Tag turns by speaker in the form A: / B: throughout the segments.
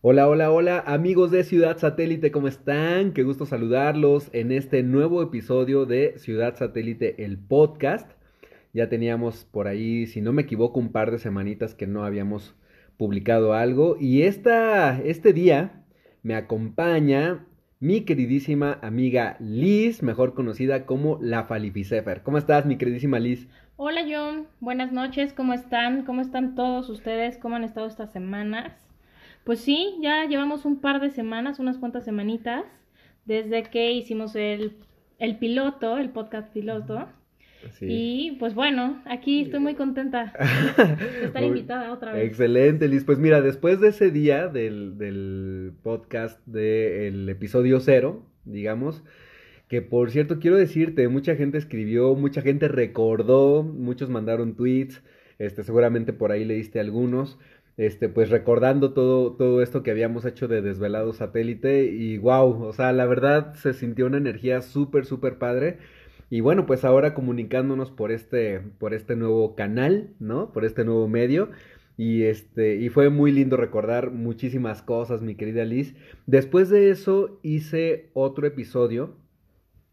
A: Hola, hola, hola, amigos de Ciudad Satélite, ¿cómo están? Qué gusto saludarlos en este nuevo episodio de Ciudad Satélite, el podcast. Ya teníamos por ahí, si no me equivoco, un par de semanitas que no habíamos publicado algo. Y esta, este día me acompaña mi queridísima amiga Liz, mejor conocida como la Falificefer. ¿Cómo estás, mi queridísima Liz?
B: Hola John, buenas noches, ¿cómo están? ¿Cómo están todos ustedes? ¿Cómo han estado estas semanas? Pues sí, ya llevamos un par de semanas, unas cuantas semanitas, desde que hicimos el, el piloto, el podcast piloto. Y pues bueno, aquí estoy muy contenta de estar invitada otra vez.
A: Excelente, Liz. Pues mira, después de ese día del, del podcast del episodio cero, digamos, que por cierto quiero decirte, mucha gente escribió, mucha gente recordó, muchos mandaron tweets, este, seguramente por ahí leíste algunos este, pues recordando todo, todo esto que habíamos hecho de Desvelado Satélite y wow, o sea, la verdad se sintió una energía súper, súper padre. Y bueno, pues ahora comunicándonos por este, por este nuevo canal, ¿no? Por este nuevo medio. Y este, y fue muy lindo recordar muchísimas cosas, mi querida Liz. Después de eso hice otro episodio,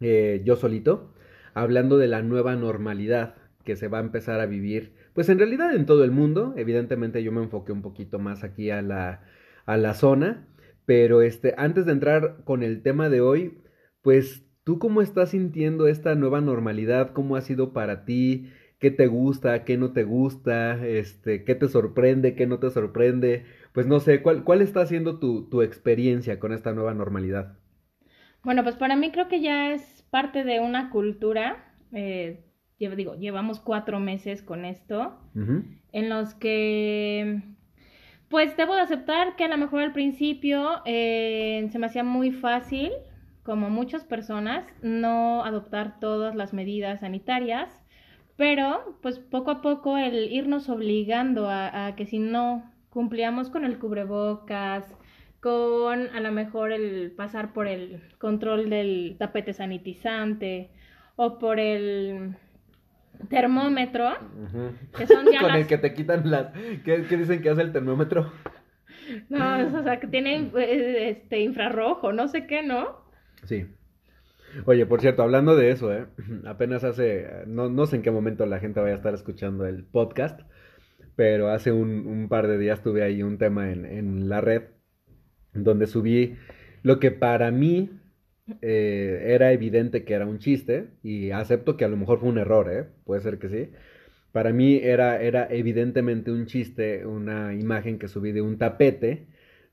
A: eh, yo solito, hablando de la nueva normalidad que se va a empezar a vivir pues en realidad en todo el mundo, evidentemente yo me enfoqué un poquito más aquí a la, a la zona, pero este, antes de entrar con el tema de hoy, pues tú cómo estás sintiendo esta nueva normalidad, cómo ha sido para ti, qué te gusta, qué no te gusta, este, qué te sorprende, qué no te sorprende, pues no sé, ¿cuál, cuál está siendo tu, tu experiencia con esta nueva normalidad?
B: Bueno, pues para mí creo que ya es parte de una cultura. Eh, digo, llevamos cuatro meses con esto, en los que, pues debo de aceptar que a lo mejor al principio eh, se me hacía muy fácil, como muchas personas, no adoptar todas las medidas sanitarias, pero pues poco a poco el irnos obligando a, a que si no cumplíamos con el cubrebocas, con a lo mejor el pasar por el control del tapete sanitizante o por el termómetro,
A: que son ya Con el que te quitan las... ¿Qué, dicen que hace el termómetro?
B: No, o sea, que tiene eh, este infrarrojo, no sé qué, ¿no?
A: Sí. Oye, por cierto, hablando de eso, ¿eh? apenas hace, no, no sé en qué momento la gente vaya a estar escuchando el podcast, pero hace un, un par de días tuve ahí un tema en, en la red donde subí lo que para mí eh, era evidente que era un chiste y acepto que a lo mejor fue un error, ¿eh? Puede ser que sí. Para mí era, era evidentemente un chiste, una imagen que subí de un tapete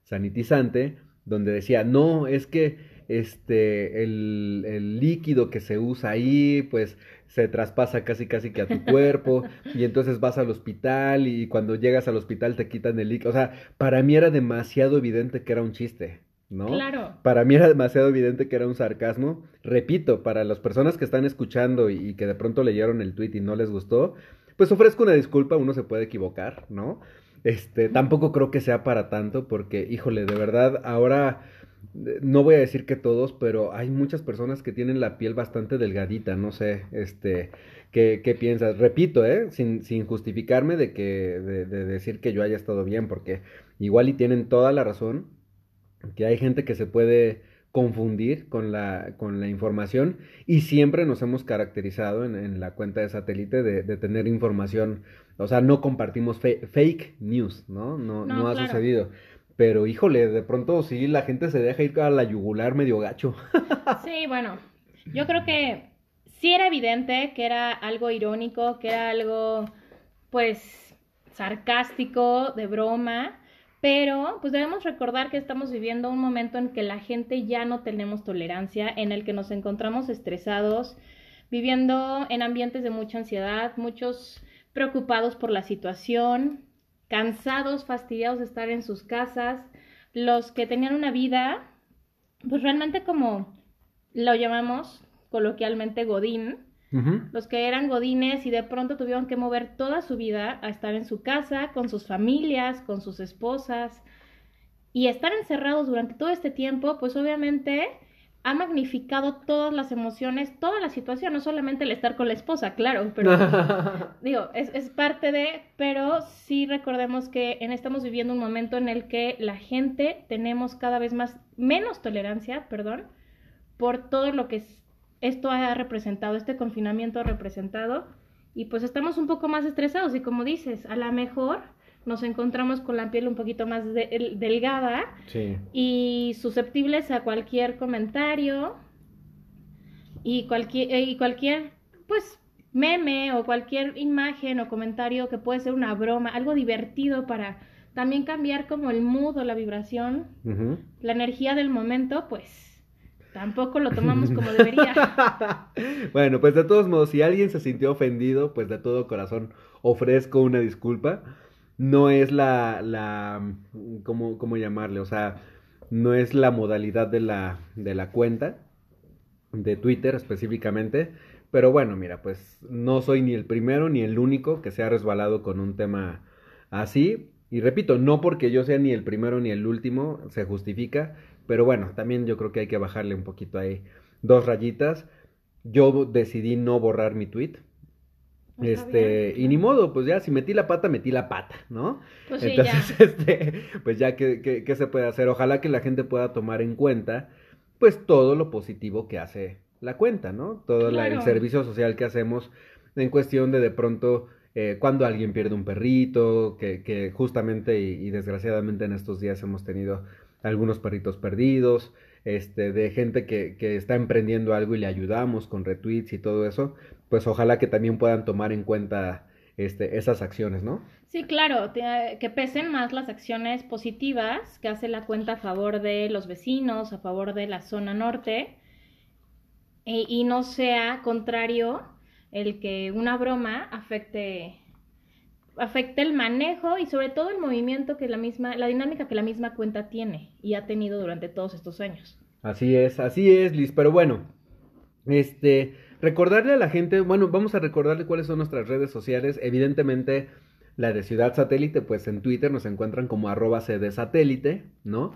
A: sanitizante donde decía, no, es que este, el, el líquido que se usa ahí, pues se traspasa casi casi que a tu cuerpo y entonces vas al hospital y cuando llegas al hospital te quitan el líquido. O sea, para mí era demasiado evidente que era un chiste. ¿No?
B: Claro.
A: Para mí era demasiado evidente que era un sarcasmo. Repito, para las personas que están escuchando y, que de pronto leyeron el tweet y no les gustó, pues ofrezco una disculpa, uno se puede equivocar, ¿no? Este, tampoco creo que sea para tanto, porque, híjole, de verdad, ahora eh, no voy a decir que todos, pero hay muchas personas que tienen la piel bastante delgadita, no sé, este, ¿qué, qué piensas? Repito, ¿eh? Sin, sin justificarme de que, de, de decir que yo haya estado bien, porque igual y tienen toda la razón, que hay gente que se puede confundir con la, con la información y siempre nos hemos caracterizado en, la cuenta de satélite de, tener información, o sea, no compartimos fake news, ¿no? No, no, ha sucedido. Pero híjole, de pronto sí la gente se deja ir a la yugular medio gacho.
B: Sí, bueno, yo creo que sí era evidente que era algo irónico, que era algo pues sarcástico, de broma, pero pues debemos recordar que estamos viviendo un momento en que la gente ya no tenemos tolerancia, en el que nos encontramos estresados, viviendo en ambientes de mucha ansiedad, muchos preocupados por la situación, cansados, fastidiados de estar en sus casas, los que tenían una vida, pues realmente como lo llamamos coloquialmente Godín, los que eran godines y de pronto tuvieron que mover toda su vida a estar en su casa, con sus familias, con sus esposas. Y estar encerrados durante todo este tiempo, pues obviamente ha magnificado todas las emociones, toda la situación, no solamente el estar con la esposa, claro, pero digo, es, es, parte de, pero sí recordemos que en, estamos viviendo un momento en el que la gente tenemos cada vez más, menos tolerancia, perdón, por todo lo que esto ha representado, este confinamiento ha representado, y pues estamos un poco más estresados y como dices, a lo mejor nos encontramos con la piel un poquito más delgada y susceptibles a cualquier comentario y cualquier, eh, y cualquier, pues, meme o cualquier imagen o comentario que puede ser una broma, algo divertido para también cambiar como el mood o la vibración, la energía del momento, pues tampoco lo tomamos como debería.
A: bueno, pues de todos modos, si alguien se sintió ofendido, pues de todo corazón ofrezco una disculpa no es la, la ¿cómo, ¿cómo, llamarle? O sea, no es la modalidad de la, de la cuenta de Twitter específicamente. Pero bueno, mira, pues no soy ni el primero ni el único que se ha resbalado con un tema así. Y repito, no porque yo sea ni el primero ni el último, se justifica. Pero bueno, también yo creo que hay que bajarle un poquito ahí dos rayitas. Yo decidí no borrar mi tweet este, y ni modo, pues ya, si metí la pata, metí la pata, ¿no? Pues Entonces, este, pues ya, ¿qué, se puede hacer? Ojalá que la gente pueda tomar en cuenta, pues, todo lo positivo que hace la cuenta, ¿no? Todo el servicio social que hacemos en cuestión de de pronto, eh, cuando alguien pierde un perrito, que, que justamente y, desgraciadamente en estos días hemos tenido algunos perritos perdidos, este, de gente que, que está emprendiendo algo y le ayudamos con retweets y todo eso, pues ojalá que también puedan tomar en cuenta este, esas acciones, ¿no?
B: Sí, claro, que pesen más las acciones positivas que hace la cuenta a favor de los vecinos, a favor de la zona norte, e, y no sea contrario el que una broma afecte afecte el manejo y sobre todo el movimiento que la misma, la dinámica que la misma cuenta tiene y ha tenido durante todos estos años.
A: Así es, así es, Liz, pero bueno, este, Recordarle a la gente, bueno, vamos a recordarle cuáles son nuestras redes sociales. Evidentemente, la de Ciudad Satélite, pues en Twitter nos encuentran como arroba Satélite, ¿no?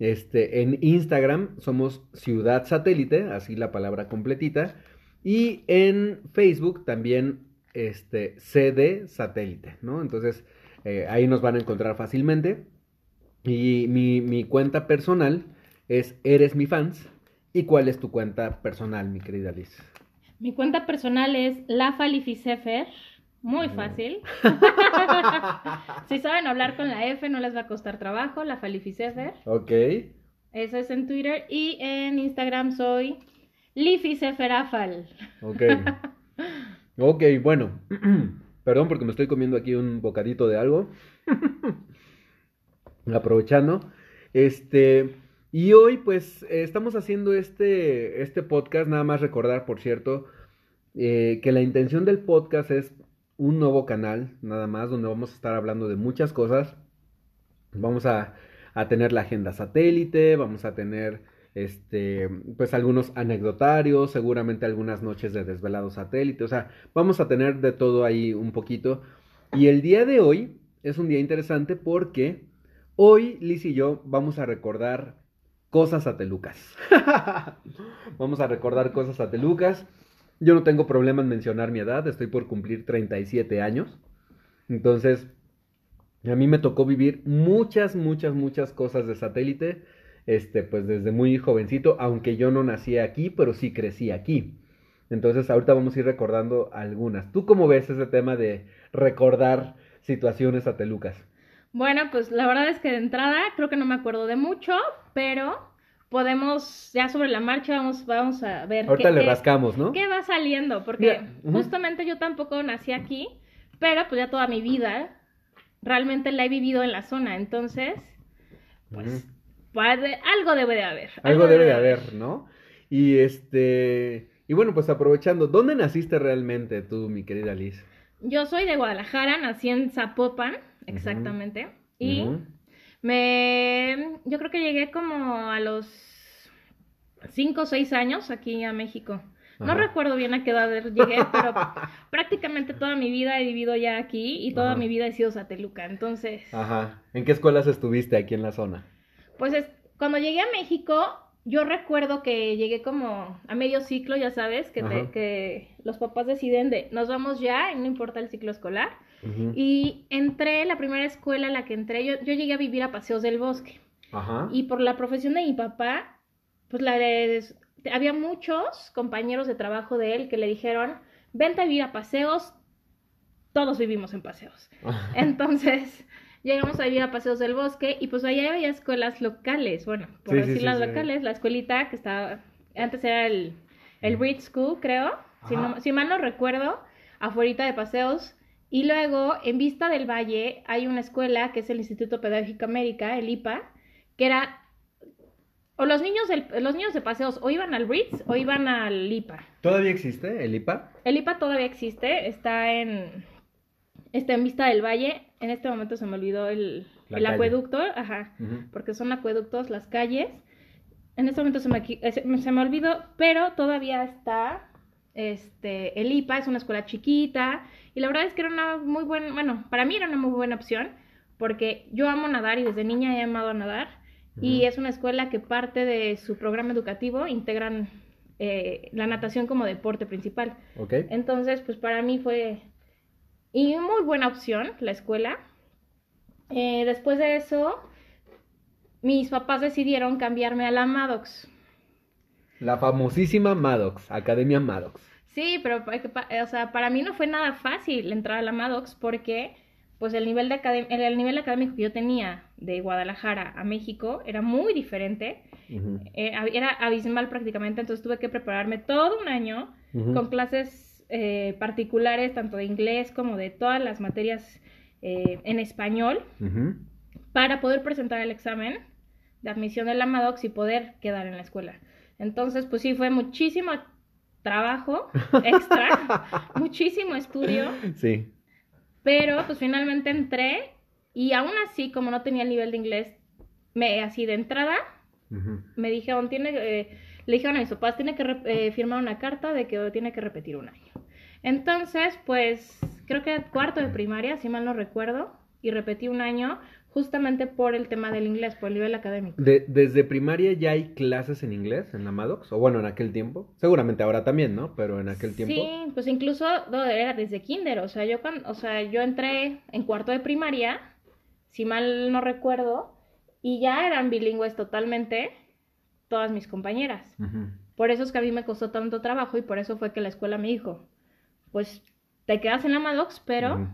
A: Este, en Instagram somos Ciudad Satélite, así la palabra completita. Y en Facebook también, este, CD Satélite, ¿no? Entonces, eh, ahí nos van a encontrar fácilmente. Y mi, mi cuenta personal es Eres mi fans. ¿Y cuál es tu cuenta personal, mi querida Liz?
B: Mi cuenta personal es lafalificefer. Muy fácil. si saben hablar con la F, no les va a costar trabajo. La Falificefer.
A: Ok.
B: Eso es en Twitter. Y en Instagram soy Lificeferafal.
A: Ok. ok, bueno. Perdón porque me estoy comiendo aquí un bocadito de algo. Aprovechando. Este. Y hoy pues eh, estamos haciendo este, este podcast, nada más recordar, por cierto, eh, que la intención del podcast es un nuevo canal, nada más, donde vamos a estar hablando de muchas cosas. Vamos a, a tener la agenda satélite, vamos a tener este, pues algunos anecdotarios, seguramente algunas noches de desvelado satélite, o sea, vamos a tener de todo ahí un poquito. Y el día de hoy es un día interesante porque hoy Liz y yo vamos a recordar cosas atelucas. Vamos a recordar cosas atelucas. Yo no tengo problema en mencionar mi edad, estoy por cumplir 37 años. Entonces, a mí me tocó vivir muchas, muchas, muchas cosas de satélite, este, pues desde muy jovencito, aunque yo no nací aquí, pero sí crecí aquí. Entonces, ahorita vamos a ir recordando algunas. ¿Tú cómo ves ese tema de recordar situaciones atelucas?
B: Bueno, pues la verdad es que de entrada creo que no me acuerdo de mucho, pero podemos, ya sobre la marcha, vamos, vamos a ver.
A: Ahorita le rascamos, ¿no?
B: ¿Qué va saliendo? Porque justamente yo tampoco nací aquí, pero pues ya toda mi vida realmente la he vivido en la zona, entonces, pues, algo debe de haber.
A: Algo, debe de haber, ¿no? Y este, y bueno, pues aprovechando, ¿dónde naciste realmente tú, mi querida Liz?
B: Yo soy de Guadalajara, nací en Zapopan exactamente. Y me, yo creo que llegué como a los 5 o 6 años aquí a México. No recuerdo bien a qué edad llegué, pero prácticamente toda mi vida he vivido ya aquí y toda mi vida he sido sateluca, entonces...
A: Ajá. ¿En qué escuelas estuviste aquí en la zona?
B: Pues es, cuando llegué a México, yo recuerdo que llegué como a medio ciclo, ya sabes, que, te-
A: Ajá.
B: que los papás deciden de nos vamos ya y no importa el ciclo escolar.
A: Ujú.
B: Y entré, la primera escuela a la que entré, yo, yo llegué a vivir a Paseos del Bosque.
A: Ajá.
B: Y por la profesión de mi papá, pues la de- había muchos compañeros de trabajo de él que le dijeron, vente a vivir a Paseos, todos vivimos en Paseos. Entonces, llegamos a vivir a Paseos del Bosque y pues allá había escuelas locales, bueno, por
A: Sí,
B: decir
A: sí,
B: las
A: sí.
B: locales, la escuelita que estaba, antes era el, el Reed School, creo, si, no- si mal no recuerdo, afuera de Paseos. Y luego, en Vista del Valle, hay una escuela que es el Instituto Pedagógico América, el IPA, que era, o los niños, del- los niños de Paseos o iban al Ritz o iban al IPA.
A: ¿Todavía existe el IPA?
B: El IPA todavía existe, está en, está en Vista del Valle. En este momento se me olvidó el, el acueducto, ajá, porque son acueductos las calles. En este momento se me, eh, se me- olvidó, pero todavía está este, el IPA, es una escuela chiquita. Y la verdad es que era una muy buena, bueno, para mí era una muy buena opción, porque yo amo nadar y desde niña he amado a nadar. Y es una escuela que parte de su programa educativo integran eh, la natación como deporte principal.
A: Ok.
B: Entonces, pues para mí fue y muy buena opción la escuela. Eh, después de eso, mis papás decidieron cambiarme a la Maddox.
A: La famosísima Maddox, Academia Maddox.
B: Sí, pero que pa- o sea, para mí no fue nada fácil entrar a la Maddox porque pues el nivel, de academ- el, el nivel académico que yo tenía de Guadalajara a México era muy diferente, eh, era abismal prácticamente, entonces tuve que prepararme todo un año con clases eh, particulares, tanto de inglés como de todas las materias eh, en español, para poder presentar el examen de admisión de la Maddox y poder quedar en la escuela. Entonces, pues sí, fue muchísimo trabajo extra, muchísimo estudio,
A: Sí.
B: pero pues finalmente entré y aún así, como no tenía el nivel de inglés, me así de entrada me dijeron, tiene, eh, le dijeron a mis papás, tiene que eh, firmar una carta de que tiene que repetir un año. Entonces, pues, creo que cuarto de primaria, si mal no recuerdo, y repetí un año justamente por el tema del inglés, por el nivel académico.
A: De- ¿Desde primaria ya hay clases en inglés en la Maddox? O bueno, en aquel tiempo. Seguramente ahora también, ¿no? Pero en aquel tiempo.
B: Sí, pues incluso no, era desde kinder, o sea, yo cuando, o sea, yo entré en cuarto de primaria, si mal no recuerdo, y ya eran bilingües totalmente todas mis compañeras. Por eso es que a mí me costó tanto trabajo y por eso fue que la escuela me dijo, pues te quedas en la Maddox, pero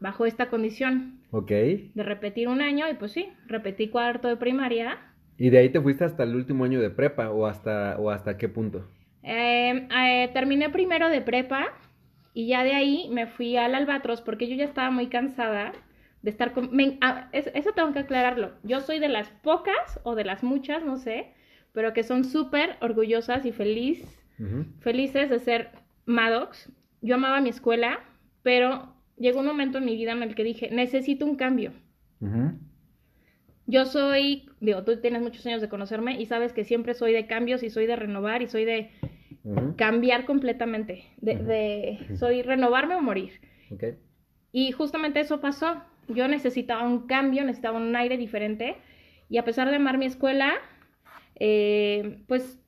B: bajo esta condición
A: Ok.
B: de repetir un año y pues sí, repetí cuarto de primaria.
A: ¿Y de ahí te fuiste hasta el último año de prepa o hasta, o hasta qué punto?
B: Eh, eh, terminé primero de prepa y ya de ahí me fui al Albatros porque yo ya estaba muy cansada de estar con... me- ah, es- eso tengo que aclararlo. Yo soy de las pocas o de las muchas, no sé, pero que son súper orgullosas y feliz felices de ser Maddox. Yo amaba mi escuela, pero llegó un momento en mi vida en el que dije, necesito un cambio. Yo soy, digo, tú tienes muchos años de conocerme y sabes que siempre soy de cambios y soy de renovar y soy de cambiar completamente, de, soy renovarme o morir.
A: Ok.
B: Y justamente eso pasó. Yo necesitaba un cambio, necesitaba un aire diferente. Y a pesar de amar mi escuela, eh, pues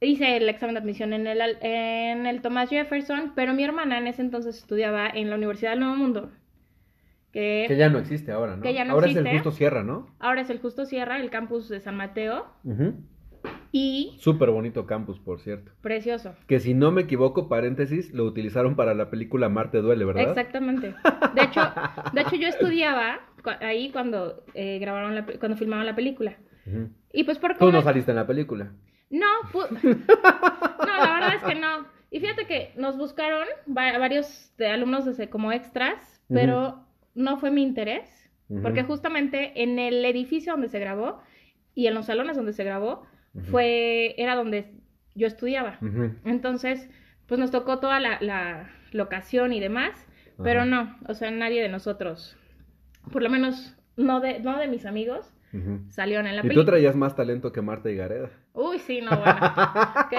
B: hice el examen de admisión en el, en el Thomas Jefferson, pero mi hermana en ese entonces estudiaba en la Universidad del Nuevo Mundo, que,
A: Que ya no existe ahora, ¿no?
B: Que ya no
A: ahora es el Justo Sierra, ¿no?
B: ahora es el Justo Sierra, el campus de San Mateo,
A: Ujú.
B: y
A: Súper bonito campus, por cierto.
B: precioso.
A: Que si no me equivoco, paréntesis, lo utilizaron para la película Marte Duele, ¿verdad?
B: Exactamente. De hecho, de hecho yo estudiaba cu- ahí cuando eh, grabaron la, cuando filmaban la película.
A: Ujú.
B: Y pues por
A: Tú no saliste en la película.
B: No, no, la verdad es que no. Y fíjate que nos buscaron va- varios de alumnos desde como extras, pero no fue mi interés, porque justamente en el edificio donde se grabó y en los salones donde se grabó fue era donde yo estudiaba. Entonces, pues nos tocó toda la, la locación y demás, pero no, o sea, nadie de nosotros, por lo menos no de, no de mis amigos, Salieron en la
A: Y tú
B: película.
A: traías más talento que Marta y Gareda.
B: Uy, sí, no, bueno.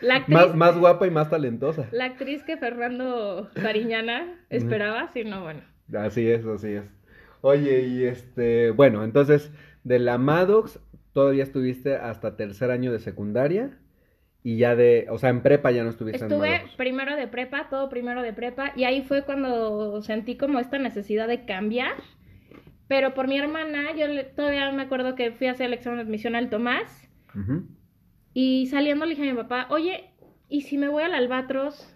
B: La actriz,
A: Más, más guapa y más talentosa.
B: la actriz que Fernando Cariñana esperaba, sí, no, bueno.
A: Así es, así es. Oye, y este, bueno, entonces, de la Maddox todavía estuviste hasta tercer año de secundaria y ya de, o sea, en prepa ya no estuviste en
B: Estuve primero de prepa, todo primero de prepa, y ahí fue cuando sentí como esta necesidad de cambiar. Pero por mi hermana, yo le- todavía me acuerdo que fui a hacer el examen de admisión al Tomás, y saliendo le dije a mi papá, oye, ¿y si me voy al Albatros?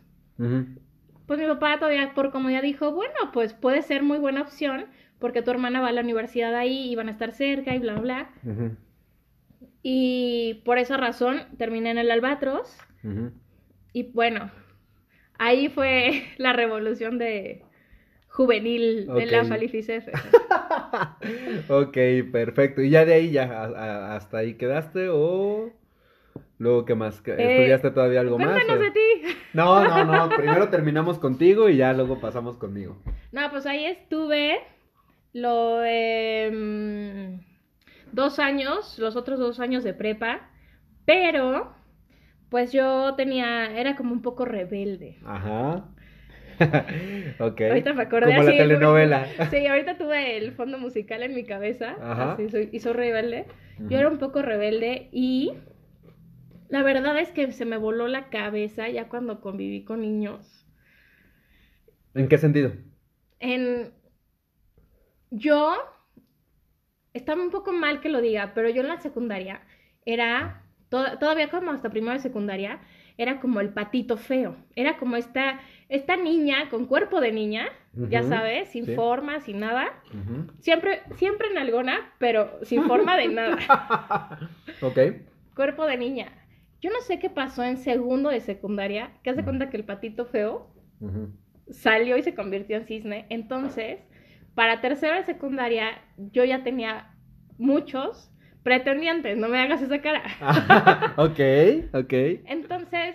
B: Pues mi papá todavía por comodidad dijo, bueno, pues puede ser muy buena opción, porque tu hermana va a la universidad ahí y van a estar cerca y bla, bla.
A: Ujú,
B: Y por esa razón terminé en el Albatros. Y bueno, ahí fue la revolución de juvenil de la. Falificef.
A: ok, perfecto. ¿Y ya de ahí ya a- a- hasta ahí quedaste o luego qué más? ¿Qué-
B: Eh,
A: ¿Estudiaste todavía algo más? O-
B: de ti.
A: No, no, no. Primero terminamos contigo y ya luego pasamos conmigo.
B: No, pues ahí estuve lo em, dos años, los otros dos años de prepa, pero pues yo tenía, era como un poco rebelde.
A: Ajá. ok.
B: Ahorita me acordé
A: Como la telenovela.
B: Sí, ahorita tuve el fondo musical en mi cabeza.
A: Ajá.
B: Así soy, y soy rebelde. Yo era un poco rebelde y la verdad es que se me voló la cabeza ya cuando conviví con niños.
A: ¿En qué sentido?
B: En yo estaba un poco mal que lo diga, pero yo en la secundaria era to- todavía como hasta primero de secundaria era como el patito feo. Era como esta esta niña con cuerpo de niña, ya sabes, sin
A: sí.
B: forma, sin nada. Siempre, siempre en alguna, pero sin forma de nada.
A: ok.
B: Cuerpo de niña. Yo no sé qué pasó en segundo de secundaria, que hace cuenta que el patito feo salió y se convirtió en cisne. Entonces, para tercero de secundaria, yo ya tenía muchos pretendientes, no me hagas esa cara.
A: ok, ok.
B: Entonces,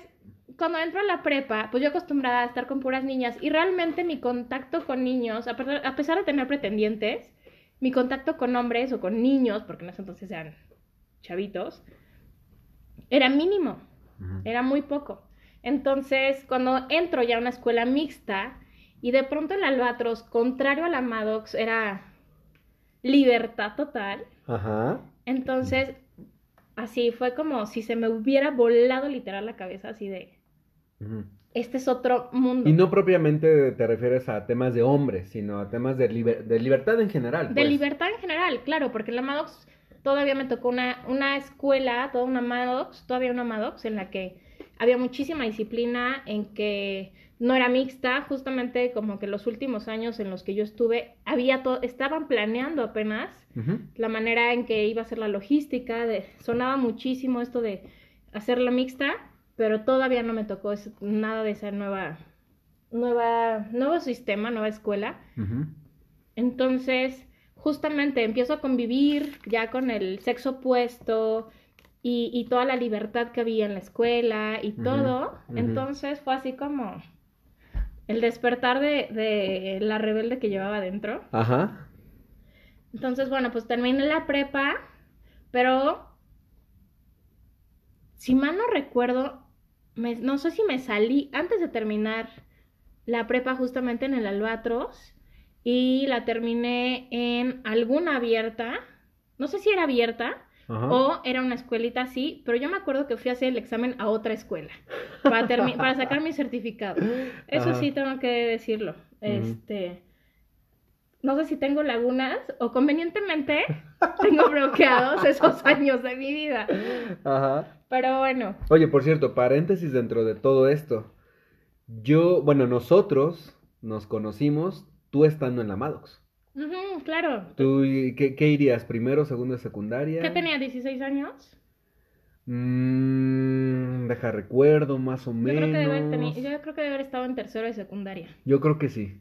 B: cuando entro a la prepa, pues yo acostumbrada a estar con puras niñas y realmente mi contacto con niños, a pesar, de tener pretendientes, mi contacto con hombres o con niños, porque en ese entonces eran chavitos, era mínimo, era muy poco. Entonces, cuando entro ya a una escuela mixta y de pronto el Albatros, contrario a la Maddox, era libertad total,
A: Ajá.
B: Entonces, así fue como si se me hubiera volado literal la cabeza, así de, este es otro mundo.
A: Y no propiamente te refieres a temas de hombres, sino a temas de, liber- de libertad en general.
B: De
A: pues.
B: libertad en general, claro, porque en la Maddox todavía me tocó una, una escuela, toda una Maddox, todavía una Maddox en la que había muchísima disciplina, en que no era mixta, justamente como que los últimos años en los que yo estuve, había to- estaban planeando apenas la manera en que iba a ser la logística, de, sonaba muchísimo esto de hacerla mixta, pero todavía no me tocó nada de esa nueva, nueva, nuevo sistema, nueva escuela. Entonces, justamente empiezo a convivir ya con el sexo opuesto y, y toda la libertad que había en la escuela y todo. Entonces fue así como el despertar de, de la rebelde que llevaba dentro.
A: Ajá.
B: Entonces, bueno, pues terminé la prepa, pero si mal no recuerdo, me- no sé si me salí antes de terminar la prepa justamente en el Albatros y la terminé en alguna abierta, no sé si era abierta
A: Ajá.
B: o era una escuelita así, pero yo me acuerdo que fui a hacer el examen a otra escuela para, para sacar mi certificado. Eso
A: Ajá.
B: sí tengo que decirlo. Este, no sé si tengo lagunas o convenientemente tengo bloqueados esos años de mi vida.
A: Ajá.
B: Pero bueno,
A: Oye, por cierto, paréntesis dentro de todo esto. Yo, bueno, nosotros nos conocimos tú estando en la Maddox.
B: Claro.
A: ¿Tú qué, qué irías? ¿Primero, segundo, secundaria?
B: ¿Qué tenía? ¿16 años?
A: Mm, deja recuerdo, más o
B: Yo
A: menos.
B: creo, que debe haber teni- yo creo que debe haber estado en tercero de secundaria.
A: Yo creo que sí.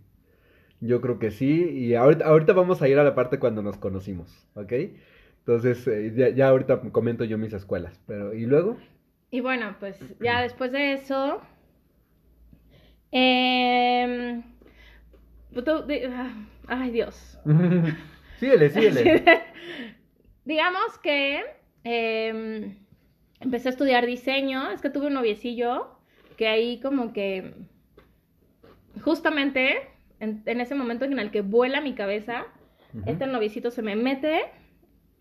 A: Yo creo que sí. Y ahorita, ahorita vamos a ir a la parte cuando nos conocimos, ¿ok? Entonces, eh, ya, ya ahorita comento yo mis escuelas. Pero, ¿y luego?
B: Y bueno, pues ya después de eso. ah, ay, Dios.
A: síguele, síguele.
B: Digamos que em, empecé a estudiar diseño. Es que tuve un noviecillo que ahí, como que. Justamente en, en ese momento en el que vuela mi cabeza, este noviecito se me mete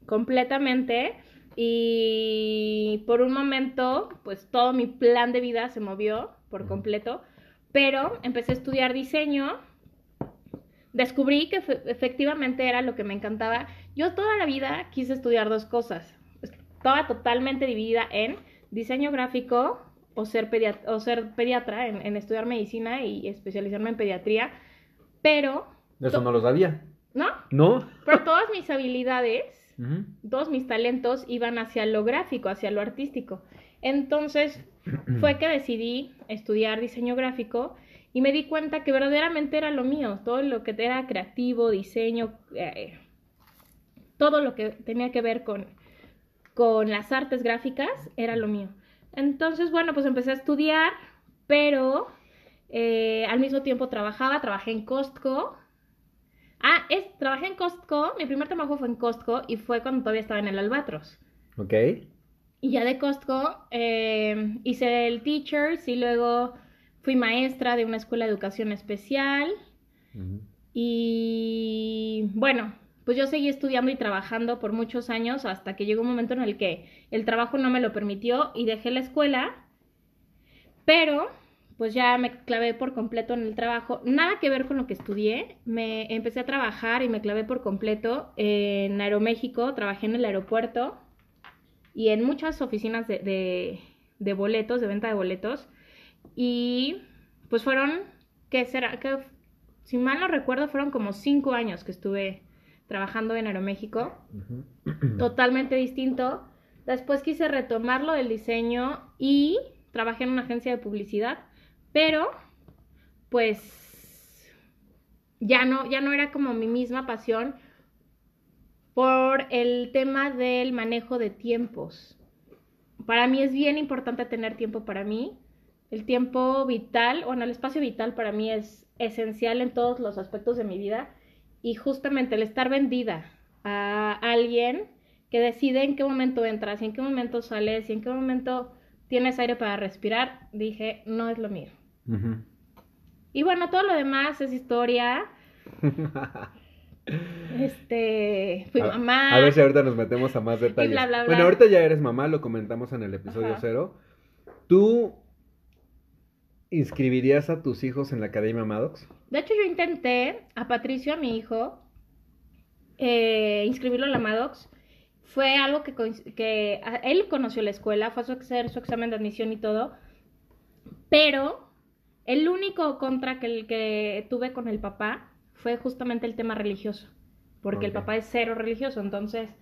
B: completamente Y por un momento, pues todo mi plan de vida se movió por completo, pero empecé a estudiar diseño. Descubrí que efectivamente era lo que me encantaba. Yo toda la vida quise estudiar dos cosas. Estaba totalmente dividida en diseño gráfico o ser, pediatra, o ser pediatra, en, estudiar medicina y especializarme en pediatría, pero...
A: Eso no lo sabía.
B: ¿No?
A: No.
B: Pero todas mis habilidades, todos mis talentos iban hacia lo gráfico, hacia lo artístico. Entonces fue que decidí estudiar diseño gráfico y me di cuenta que verdaderamente era lo mío, todo lo que era creativo, diseño, eh, todo lo que tenía que ver con, con las artes gráficas era lo mío. Entonces, bueno, pues empecé a estudiar, pero eh, al mismo tiempo trabajaba, trabajé en Costco. Ah, es, trabajé en Costco, mi primer trabajo fue en Costco y fue cuando todavía estaba en el Albatros.
A: Ok.
B: Y ya de Costco eh, hice el Teachers y luego fui maestra de una escuela de educación especial. Y bueno, pues yo seguí estudiando y trabajando por muchos años hasta que llegó un momento en el que el trabajo no me lo permitió y dejé la escuela, pero pues ya me clavé por completo en el trabajo, nada que ver con lo que estudié, me empecé a trabajar y me clavé por completo en Aeroméxico, trabajé en el aeropuerto y en muchas oficinas de, de, boletos, de venta de boletos, y pues fueron, ¿qué será? Que, si mal no recuerdo, fueron como cinco años que estuve trabajando en Aeroméxico, totalmente distinto. Después quise retomarlo del diseño y trabajé en una agencia de publicidad, pero pues ya no, ya no era como mi misma pasión por el tema del manejo de tiempos. Para mí es bien importante tener tiempo para mí. El tiempo vital, bueno, el espacio vital para mí es esencial en todos los aspectos de mi vida y justamente el estar vendida a alguien que decide en qué momento entras y en qué momento sales y en qué momento tienes aire para respirar, dije, no es lo mío. Y bueno, todo lo demás es historia. este, fui mamá.
A: A ver si ahorita nos metemos a más detalles. Bueno, ahorita ya eres mamá, lo comentamos en el episodio cero. ¿Tú inscribirías a tus hijos en la Academia Maddox?
B: De hecho, yo intenté a Patricio, a mi hijo, eh, inscribirlo en la Maddox. Fue algo que, que él conoció la escuela, fue a hacer su examen de admisión y todo. Pero el único contra que, el que tuve con el papá fue justamente el tema religioso. Porque el papá es cero religioso. Entonces,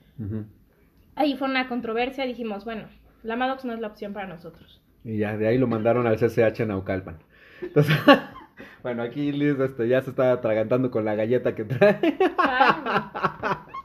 B: ahí fue una controversia. Dijimos, bueno, la Maddox no es la opción para nosotros.
A: Y ya, de ahí lo mandaron al CCH en Naucalpan. Entonces, bueno, aquí Liz este, ya se está atragantando con la galleta que trae.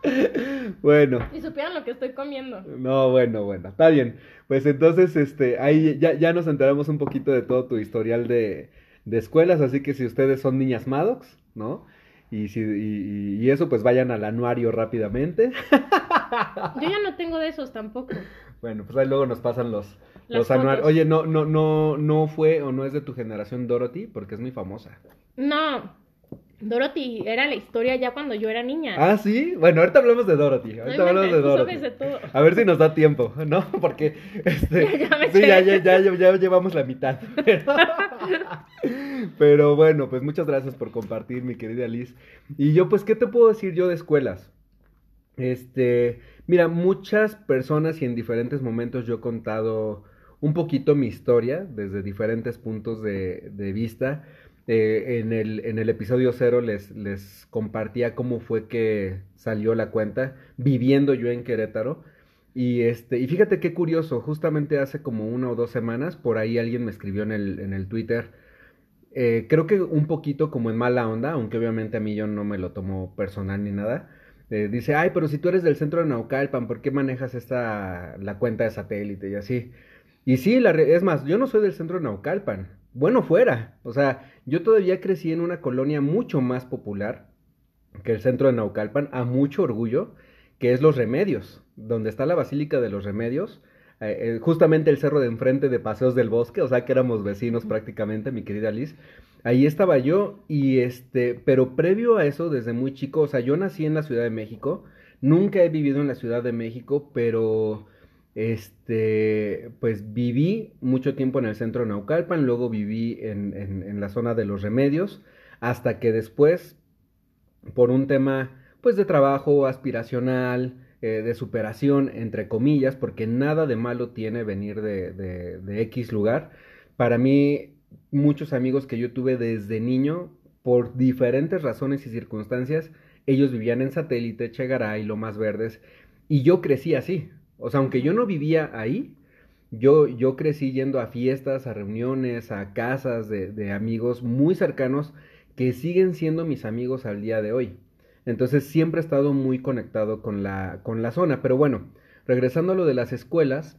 A: bueno.
B: Y supieran lo que estoy comiendo.
A: No, bueno, bueno, está bien. Pues entonces, este, ahí ya, ya nos enteramos un poquito de todo tu historial de, de escuelas, así que si ustedes son niñas Maddox, ¿no? Y, si, y, eso, pues vayan al anuario rápidamente.
B: Yo ya no tengo de esos tampoco.
A: Bueno, pues ahí luego nos pasan los, los anuarios. Oye, no, no, no, no fue o no es de tu generación Dorothy, porque es muy famosa.
B: No. Dorothy era la historia ya cuando yo era niña.
A: Ah, sí. Bueno, ahorita hablamos de Dorothy. Ahorita hablamos de Dorothy. A ver si nos da tiempo, ¿no? Porque este, ya, sí, ya, ya, ya, llevamos la mitad. Pero bueno, pues muchas gracias por compartir, mi querida Liz. Y yo, pues, ¿qué te puedo decir yo de escuelas? Este, mira, muchas personas y en diferentes momentos yo he contado un poquito mi historia desde diferentes puntos de, vista. Eh, en, el, en, el, episodio cero les, les compartía cómo fue que salió la cuenta viviendo yo en Querétaro. Y, este, y fíjate qué curioso, justamente hace como una o dos semanas, por ahí alguien me escribió en el, en el Twitter, eh, creo que un poquito como en mala onda, aunque obviamente a mí yo no me lo tomo personal ni nada, eh, dice, ay, pero si tú eres del centro de Naucalpan, ¿por qué manejas esta, la cuenta de satélite y así? Y sí, la es más, yo no soy del centro de Naucalpan. Bueno, fuera. O sea, yo todavía crecí en una colonia mucho más popular que el centro de Naucalpan, a mucho orgullo, que es Los Remedios, donde está la Basílica de los Remedios, eh, eh, justamente el cerro de enfrente de Paseos del Bosque, o sea que éramos vecinos prácticamente, mi querida Liz. Ahí estaba yo y este, pero previo a eso, desde muy chico, o sea, yo nací en la Ciudad de México, nunca he vivido en la Ciudad de México, pero este, pues viví mucho tiempo en el centro de Naucalpan, luego viví en, en, la zona de los remedios, hasta que después, por un tema pues de trabajo aspiracional, eh, de superación, entre comillas, porque nada de malo tiene venir de, de, de X lugar. Para mí, muchos amigos que yo tuve desde niño, por diferentes razones y circunstancias, ellos vivían en satélite, Chegaray, Lomas Verdes, y yo crecí así. O sea, aunque yo no vivía ahí, yo, yo crecí yendo a fiestas, a reuniones, a casas de, de amigos muy cercanos que siguen siendo mis amigos al día de hoy. Entonces siempre he estado muy conectado con la, con la zona. Pero bueno, regresando a lo de las escuelas,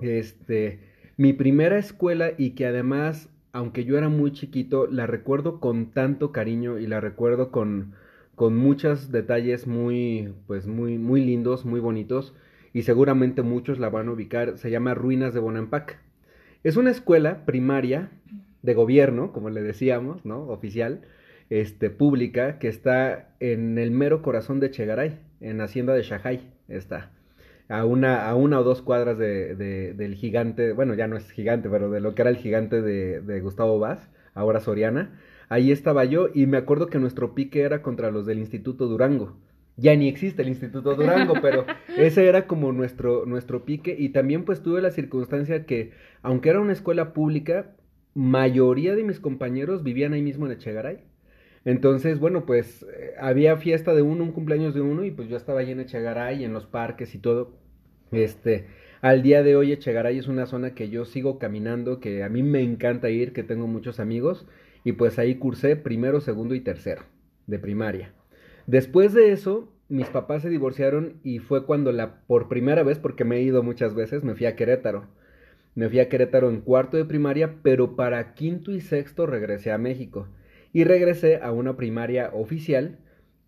A: este, mi primera escuela y que además, aunque yo era muy chiquito, la recuerdo con tanto cariño y la recuerdo con, con muchos detalles muy, pues muy, muy lindos, muy bonitos, y seguramente muchos la van a ubicar, se llama Ruinas de Bonampak. Es una escuela primaria de gobierno, como le decíamos, ¿no? Oficial, este, pública, que está en el mero corazón de Chegaray, en Hacienda de Shajay, está. A una, a una o dos cuadras de, del gigante, bueno, ya no es gigante, pero de lo que era el gigante de, de Gustavo Vaz, ahora Soriana ahí estaba yo y me acuerdo que nuestro pique era contra los del Instituto Durango. Ya ni existe el Instituto Durango, pero ese era como nuestro, nuestro pique y también pues tuve la circunstancia que, aunque era una escuela pública, mayoría de mis compañeros vivían ahí mismo en Echegaray. Entonces, bueno, pues eh, había fiesta de uno, un cumpleaños de uno y pues yo estaba ahí en Echegaray, en los parques y todo. Este, al día de hoy Echegaray es una zona que yo sigo caminando, que a mí me encanta ir, que tengo muchos amigos y pues ahí cursé primero, segundo y tercero de primaria. Después de eso, mis papás se divorciaron y fue cuando la, por primera vez, porque me he ido muchas veces, me fui a Querétaro. Me fui a Querétaro en cuarto de primaria, pero para quinto y sexto regresé a México. Y regresé a una primaria oficial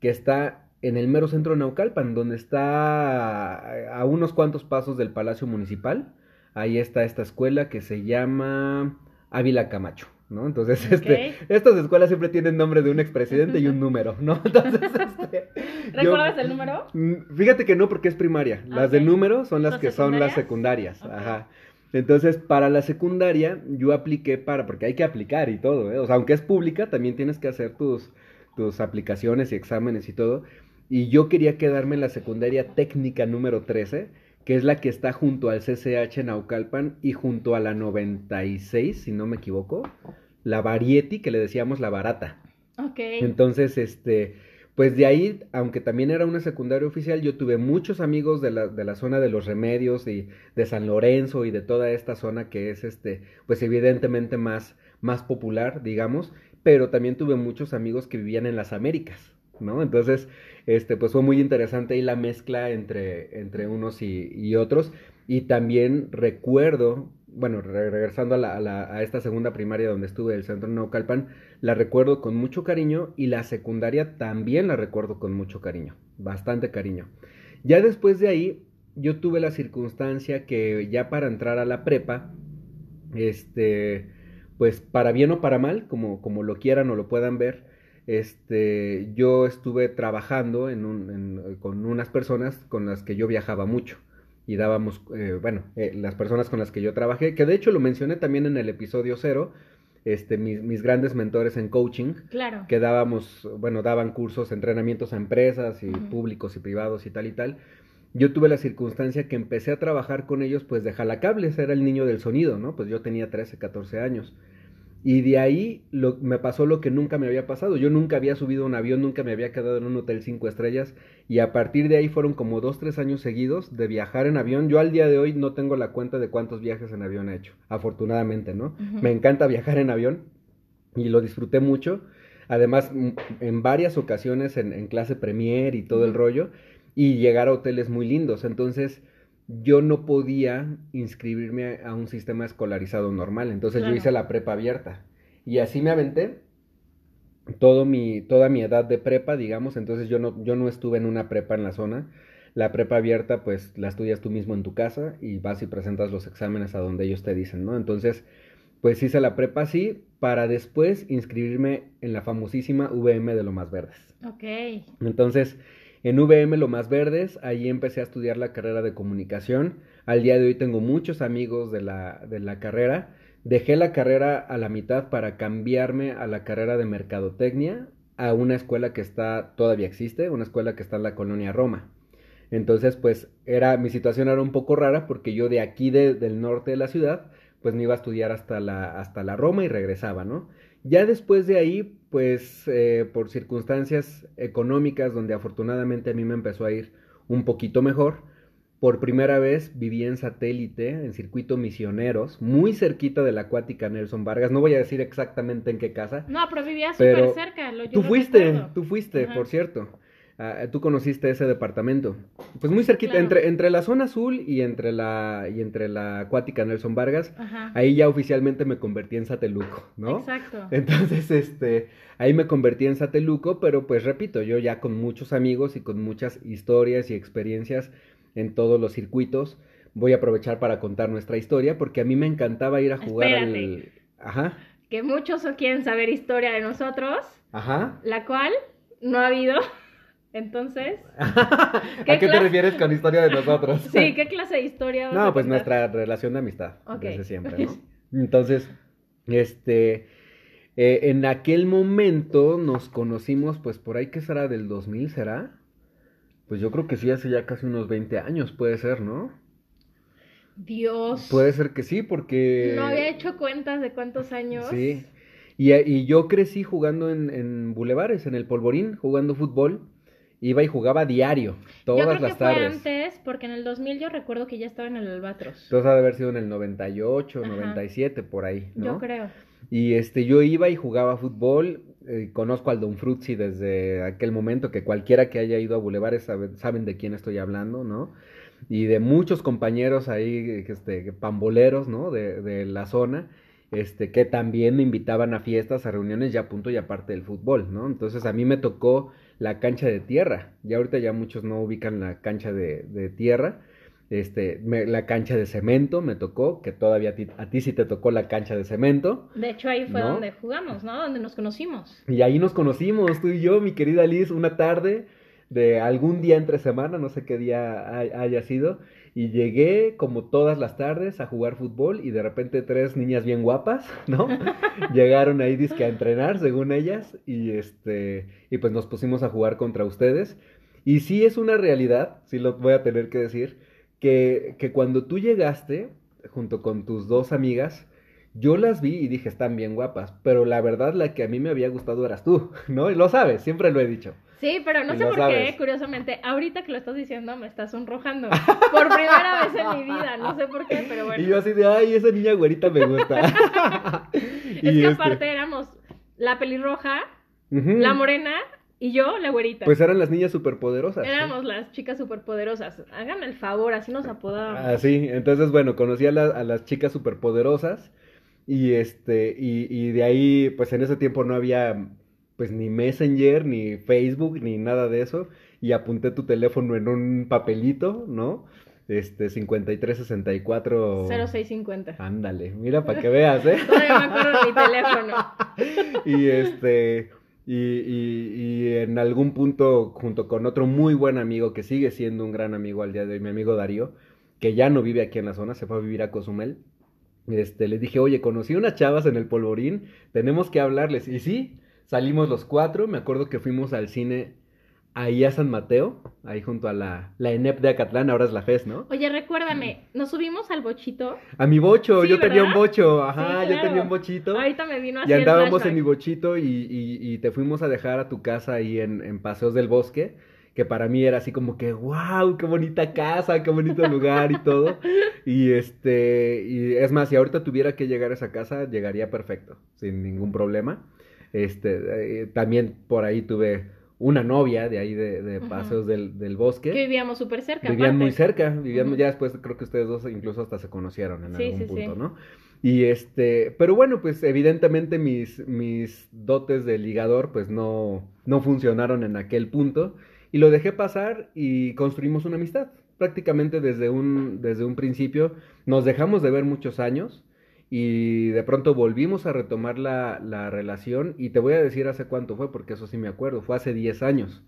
A: que está en el mero centro de Naucalpan, donde está a unos cuantos pasos del Palacio Municipal. Ahí está esta escuela que se llama Ávila Camacho. ¿No? Entonces, este, estas escuelas siempre tienen nombre de un expresidente y un número, ¿no? Entonces,
B: este, ¿Recuerdas el número?
A: Mm, fíjate que no, porque es primaria. Las de número son las que son las secundarias. Ajá. Entonces, para la secundaria, yo apliqué para, porque hay que aplicar y todo, ¿eh? O sea, aunque es pública, también tienes que hacer tus, tus aplicaciones y exámenes y todo. Y yo quería quedarme en la secundaria técnica número 13 que es la que está junto al CCH Naucalpan y junto a la 96, si no me equivoco, la Variety, que le decíamos la barata.
B: Ok.
A: Entonces, este, pues de ahí, aunque también era una secundaria oficial, yo tuve muchos amigos de la, de la zona de los remedios y de San Lorenzo y de toda esta zona que es, este, pues evidentemente más, más popular, digamos, pero también tuve muchos amigos que vivían en las Américas, ¿no? Entonces, este, pues fue muy interesante ahí la mezcla entre, entre unos y, otros. Y también recuerdo, bueno, regresando a, la, a, esta segunda primaria donde estuve, el centro Naucalpan, la recuerdo con mucho cariño y la secundaria también la recuerdo con mucho cariño, bastante cariño. Ya después de ahí, yo tuve la circunstancia que ya para entrar a la prepa, este, pues para bien o para mal, como, como lo quieran o lo puedan ver, este, yo estuve trabajando con unas personas con las que yo viajaba mucho y dábamos, eh, bueno, eh, las personas con las que yo trabajé, que de hecho lo mencioné también en el episodio cero, este, mis, grandes mentores en coaching,
B: claro.
A: que dábamos, bueno, daban cursos, entrenamientos a empresas y públicos y privados y tal y tal. Yo tuve la circunstancia que empecé a trabajar con ellos, pues de jalacables, era el niño del sonido, ¿no? Pues yo tenía 13, 14 años. Y de ahí lo, me pasó lo que nunca me había pasado. Yo nunca había subido a un avión, nunca me había quedado en un hotel cinco estrellas. Y a partir de ahí fueron como dos, tres años seguidos de viajar en avión. Yo al día de hoy no tengo la cuenta de cuántos viajes en avión he hecho, afortunadamente, ¿no? Me encanta viajar en avión y lo disfruté mucho. Además, en varias ocasiones en, en clase premier y todo el rollo. Y llegar a hoteles muy lindos. Entonces, yo no podía inscribirme a un sistema escolarizado normal. Entonces yo hice la prepa abierta. Y así me aventé todo mi, toda mi edad de prepa, digamos. Entonces yo no, yo no estuve en una prepa en la zona. La prepa abierta, pues la estudias tú mismo en tu casa y vas y presentas los exámenes a donde ellos te dicen, ¿no? Entonces, pues hice la prepa así para después inscribirme en la famosísima VM de lo más verdes.
B: Ok.
A: Entonces, En VM Lo Más Verdes, ahí empecé a estudiar la carrera de comunicación. Al día de hoy tengo muchos amigos de la, de la carrera. Dejé la carrera a la mitad para cambiarme a la carrera de mercadotecnia a una escuela que está, todavía existe, una escuela que está en la colonia Roma. Entonces, pues, era, mi situación era un poco rara porque yo de aquí del norte de la ciudad, pues me iba a estudiar hasta la, hasta la Roma y regresaba, ¿no? Ya después de ahí, pues, eh, por circunstancias económicas, donde afortunadamente a mí me empezó a ir un poquito mejor, por primera vez viví en satélite, en circuito misioneros, muy cerquita de la acuática Nelson Vargas. No voy a decir exactamente en qué casa.
B: No, pero vivía súper cerca.
A: Lo, tú, fuiste, tú fuiste, por cierto. Ah, tú conociste ese departamento. Pues muy cerquita, entre, entre la zona azul y entre la, y entre la acuática Nelson Vargas, ahí ya oficialmente me convertí en sateluco, ¿no?
B: Exacto.
A: Entonces, este, ahí me convertí en sateluco, pero pues repito, yo ya con muchos amigos y con muchas historias y experiencias en todos los circuitos. Voy a aprovechar para contar nuestra historia porque a mí me encantaba ir a jugar al...
B: Ajá. Que muchos quieren saber historia de nosotros.
A: Ajá.
B: La cual no ha habido. Entonces.
A: ¿A qué te refieres con historia de nosotros?
B: sí, ¿qué clase de historia?
A: no, pues nuestra relación de amistad. Desde siempre, ¿no? Entonces, este. Eh, en aquel momento nos conocimos, pues por ahí que será del 2000, ¿será? Pues yo creo que sí, hace ya casi unos 20 años, puede ser, ¿no?
B: Dios.
A: Puede ser que sí, porque...
B: No había hecho cuentas de cuántos años.
A: Sí. Y, yo crecí jugando en, en bulevares, en el polvorín, jugando fútbol. Iba y jugaba diario, todas yo creo las que tardes.
B: Fue antes, porque en el 2000 yo recuerdo que ya estaba en el Albatros.
A: Entonces ha de haber sido en el 98, 97, por ahí, ¿no?
B: Yo creo.
A: Y este, yo iba y jugaba fútbol. Eh, conozco al Don Fruzzi desde aquel momento, que cualquiera que haya ido a Bulevares saben de quién estoy hablando, ¿no? Y de muchos compañeros ahí, este, pamboleros, ¿no? De, de la zona, este, que también me invitaban a fiestas, a reuniones, ya punto y aparte del fútbol, ¿no? Entonces a mí me tocó la cancha de tierra. Ya ahorita ya muchos no ubican la cancha de, de tierra este, la cancha de cemento me tocó, que todavía a ti, sí te tocó la cancha de cemento.
B: De hecho, ahí fue donde jugamos, ¿no? Donde nos conocimos.
A: Y ahí nos conocimos, tú y yo, mi querida Liz, una tarde de algún día entre semana, no sé qué día haya sido, y llegué como todas las tardes a jugar fútbol y de repente tres niñas bien guapas, ¿no? Llegaron ahí disque a entrenar, según ellas, y este, y pues nos pusimos a jugar contra ustedes. Y sí es una realidad, sí lo voy a tener que decir, que, que cuando tú llegaste, junto con tus dos amigas, yo las vi y dije, están bien guapas, pero la verdad la que a mí me había gustado eras tú, ¿no? Y lo sabes, siempre lo he dicho.
B: Sí, pero no sé por qué, curiosamente, ahorita que lo estás diciendo me estás sonrojando. Por primera vez en mi vida, no sé por qué, pero bueno.
A: Y yo así de, ay, esa niña güerita me gusta.
B: es que este aparte éramos la pelirroja, la morena y yo, la güerita.
A: Pues eran las niñas superpoderosas.
B: Éramos las chicas superpoderosas. Háganme el favor, así nos apodábamos.
A: Ah, sí. Entonces, bueno, conocí a, a las chicas superpoderosas. Y este, y, y, de ahí, pues en ese tiempo no había, pues ni Messenger, ni Facebook, ni nada de eso. Y apunté tu teléfono en un papelito, ¿no? Este, 5364.
B: 0650.
A: Ándale, mira para que veas, ¿eh?
B: Todavía me acuerdo mi teléfono.
A: y este, y, y, en algún punto, junto con otro muy buen amigo que sigue siendo un gran amigo al día de hoy, mi amigo Darío, que ya no vive aquí en la zona, se fue a vivir a Cozumel. Este, le dije, oye, conocí unas chavas en el polvorín, tenemos que hablarles. Y sí, salimos los cuatro, me acuerdo que fuimos al cine ahí a San Mateo, ahí junto a la, la ENEP de Acatlán, ahora es la FES, ¿no?
B: Oye, recuérdame, ¿nos subimos al bochito?
A: A mi bocho, yo tenía un bocho, ajá, yo tenía un bochito.
B: Ahorita me vino
A: así Y andábamos en mi bochito y, y, y, te fuimos a dejar a tu casa ahí en, en Paseos del Bosque, que para mí era así como que, wow, qué bonita casa, qué bonito lugar y todo. Y este, y es más, si ahorita tuviera que llegar a esa casa, llegaría perfecto, sin ningún problema. Este, eh, también por ahí tuve una novia de ahí de, Paseos del, del, Bosque.
B: Que vivíamos súper cerca.
A: Vivían muy cerca, vivían ya después creo que ustedes dos incluso hasta se conocieron en algún punto, ¿no? Y este, pero bueno, pues evidentemente mis, mis dotes de ligador pues no, no funcionaron en aquel punto y lo dejé pasar y construimos una amistad. Prácticamente desde un, desde un principio nos dejamos de ver muchos años y de pronto volvimos a retomar la, la, relación y te voy a decir hace cuánto fue, porque eso sí me acuerdo, fue hace 10 años.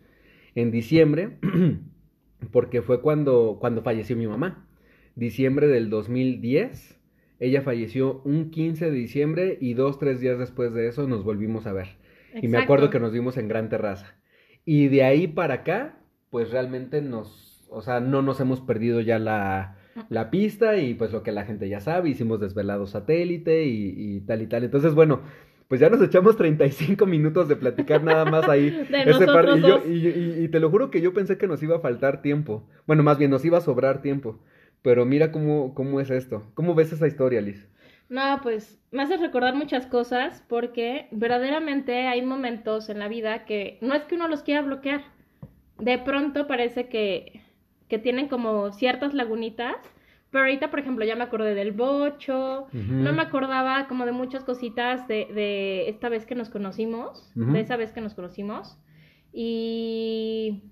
A: en diciembre, porque fue cuando, cuando falleció mi mamá. Diciembre del 2010. Ella falleció un 15 de diciembre y dos, tres días después de eso nos volvimos a ver. Y me acuerdo que nos vimos en Gran Terraza. Y de ahí para acá, pues realmente nos, o sea, no nos hemos perdido ya la, la pista y pues lo que la gente ya sabe, hicimos desvelado satélite y, y tal y tal. Entonces, bueno, pues ya nos echamos 35 minutos de platicar nada más ahí.
B: De nosotros
A: y, yo, y- y te lo juro que yo pensé que nos iba a faltar tiempo. Bueno, más bien nos iba a sobrar tiempo. Pero mira cómo, cómo es esto. ¿Cómo ves esa historia, Liz?
B: No, pues me hace recordar muchas cosas porque verdaderamente hay momentos en la vida que no es que uno los quiera bloquear. De pronto parece que, que tienen como ciertas lagunitas, pero ahorita, por ejemplo, ya me acordé del bocho, no me acordaba como de muchas cositas de, de esta vez que nos conocimos, de esa vez que nos conocimos. Y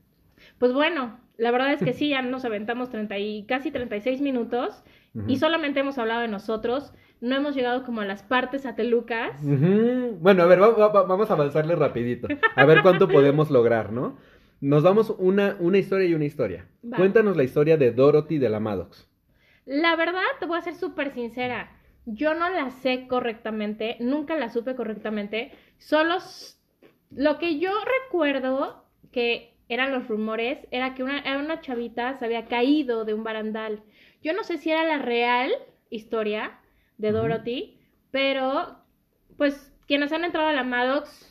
B: pues bueno, la verdad es que sí, ya nos aventamos 30 y casi 36 minutos
A: Ujú.
B: y solamente hemos hablado de nosotros, no hemos llegado como a las partes atelucas.
A: Ujú. Bueno, a ver, va- va- vamos a avanzarle rapidito. A ver cuánto podemos lograr, ¿no? Nos vamos una, una historia y una historia.
B: Va.
A: Cuéntanos la historia de Dorothy de la Maddox.
B: La verdad, te voy a ser súper sincera, yo no la sé correctamente, nunca la supe correctamente, solo lo que yo recuerdo que eran los rumores era que una, era una chavita se había caído de un barandal. Yo no sé si era la real historia de. Dorothy, pero pues quienes han entrado a la Maddox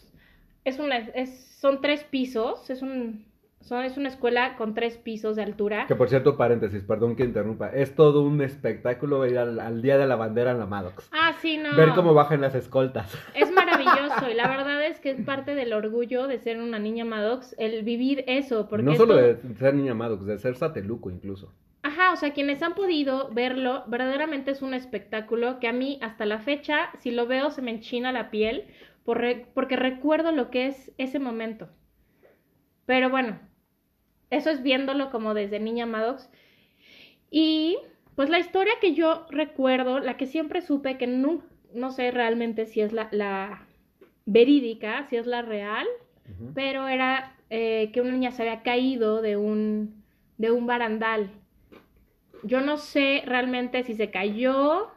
B: es una, es, son tres pisos, es un, son, es una escuela con tres pisos de altura.
A: Que por cierto, paréntesis, perdón que interrumpa. Es todo un espectáculo ir al, al Día de la Bandera en la Maddox.
B: Ah, sí, no.
A: Ver cómo bajan las escoltas.
B: Es maravilloso y la verdad es que es parte del orgullo de ser una niña Maddox el vivir eso, porque
A: no solo
B: todo-
A: de ser niña Maddox, de ser sateluco incluso.
B: Ajá, o sea, quienes han podido verlo, verdaderamente es un espectáculo que a mí hasta la fecha, si lo veo, se me enchina la piel por re- porque recuerdo lo que es ese momento. Pero bueno, eso es viéndolo como desde niña Maddox. Y pues la historia que yo recuerdo, la que siempre supe que no, no sé realmente si es la, la verídica, si es la real, pero era eh, que una niña se había caído de un, de un barandal. Yo no sé realmente si se cayó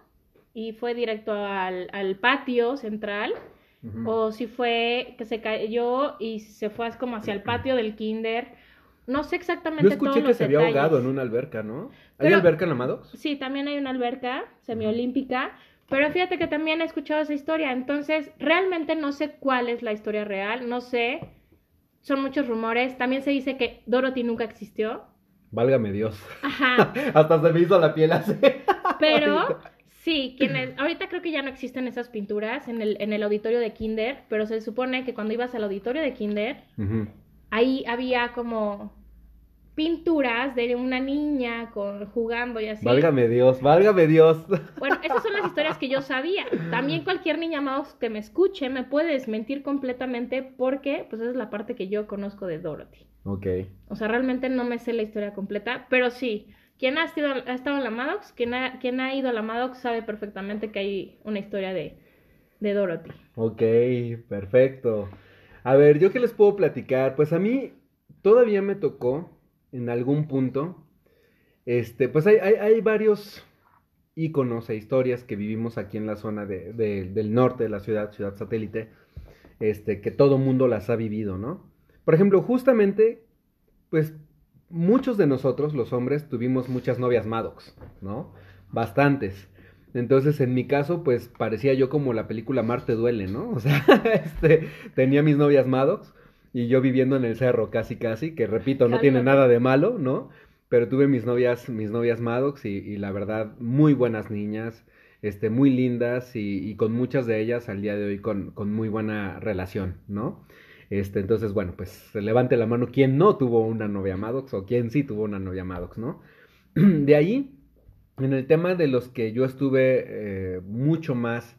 B: y fue directo al, al patio central O si fue que se cayó y se fue como hacia el patio del kinder. No sé exactamente
A: Yo
B: todos
A: escuché que
B: los
A: se había
B: detalles.
A: ahogado en una alberca, ¿no? ¿Hay
B: Pero-
A: alberca en la Maddox?
B: Sí, también hay una alberca semiolímpica, pero fíjate que también he escuchado esa historia, entonces realmente no sé cuál es la historia real, no sé, son muchos rumores, también se dice que Dorothy nunca existió,
A: Válgame Dios.
B: ajá,
A: Hasta se me hizo la piel así.
B: pero. sí, quienes, ahorita creo que ya no existen esas pinturas en el, en el auditorio de Kinder, pero se supone que cuando ibas al auditorio de Kinder, ahí había como pinturas de una niña con, jugando y así.
A: Válgame Dios, válgame Dios.
B: Bueno, esas son las historias que yo sabía. También cualquier niña más que me escuche me puede desmentir completamente porque pues esa es la parte que yo conozco de Dorothy.
A: Ok.
B: O sea, realmente no me sé la historia completa, pero sí, quien ha, estado en la Maddox, quien ha, ido a la Maddox sabe perfectamente que hay una historia de, Dorothy.
A: Ok, perfecto. A ver, ¿yo qué les puedo platicar? Pues a mí todavía me tocó en algún punto, este, pues hay, varios íconos e historias que vivimos aquí en la zona de, de- del norte de la ciudad, ciudad satélite, este, que todo mundo las ha vivido, ¿no? Por ejemplo, justamente, pues muchos de nosotros, los hombres, tuvimos muchas novias Maddox, ¿no? Bastantes. Entonces, en mi caso, pues parecía yo como la película Marte duele, ¿no? O sea, este, tenía mis novias Maddox y yo viviendo en el cerro casi casi, que repito, no tiene nada de malo, ¿no? Pero tuve mis novias, mis novias Maddox y, y la verdad, muy buenas niñas, este, muy lindas y, y con muchas de ellas al día de hoy con, con muy buena relación, ¿no? Este, entonces, bueno, pues se levante la mano quien no tuvo una novia Maddox o quien sí tuvo una novia Maddox, ¿no? De ahí, en el tema de los que yo estuve eh, mucho más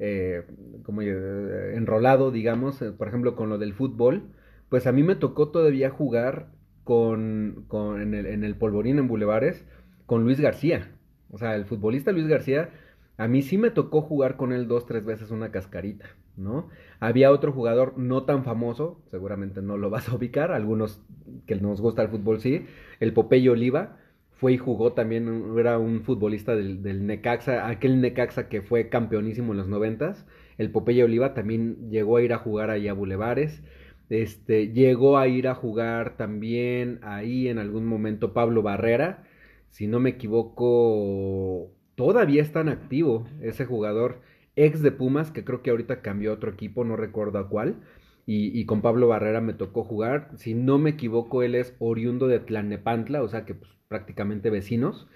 A: eh, como eh, enrolado, digamos, eh, por ejemplo, con lo del fútbol, pues a mí me tocó todavía jugar con, en, el, en el polvorín en Bulevares con Luis García. O sea, el futbolista Luis García, a mí sí me tocó jugar con él dos, tres veces una cascarita, ¿no? Había otro jugador no tan famoso, seguramente no lo vas a ubicar, algunos que nos gusta el fútbol sí, el Popeye Oliva, fue y jugó también, era un futbolista del, del, Necaxa, aquel Necaxa que fue campeonísimo en los noventas, el Popeye Oliva también llegó a ir a jugar ahí a Bulevares, este, llegó a ir a jugar también ahí en algún momento Pablo Barrera, si no me equivoco, todavía está en activo ese jugador ex de Pumas, que creo que ahorita cambió a otro equipo, no recuerdo a cuál. Y, con Pablo Barrera me tocó jugar. Si no me equivoco, él es oriundo de Tlanepantla, o sea que pues, prácticamente vecinos.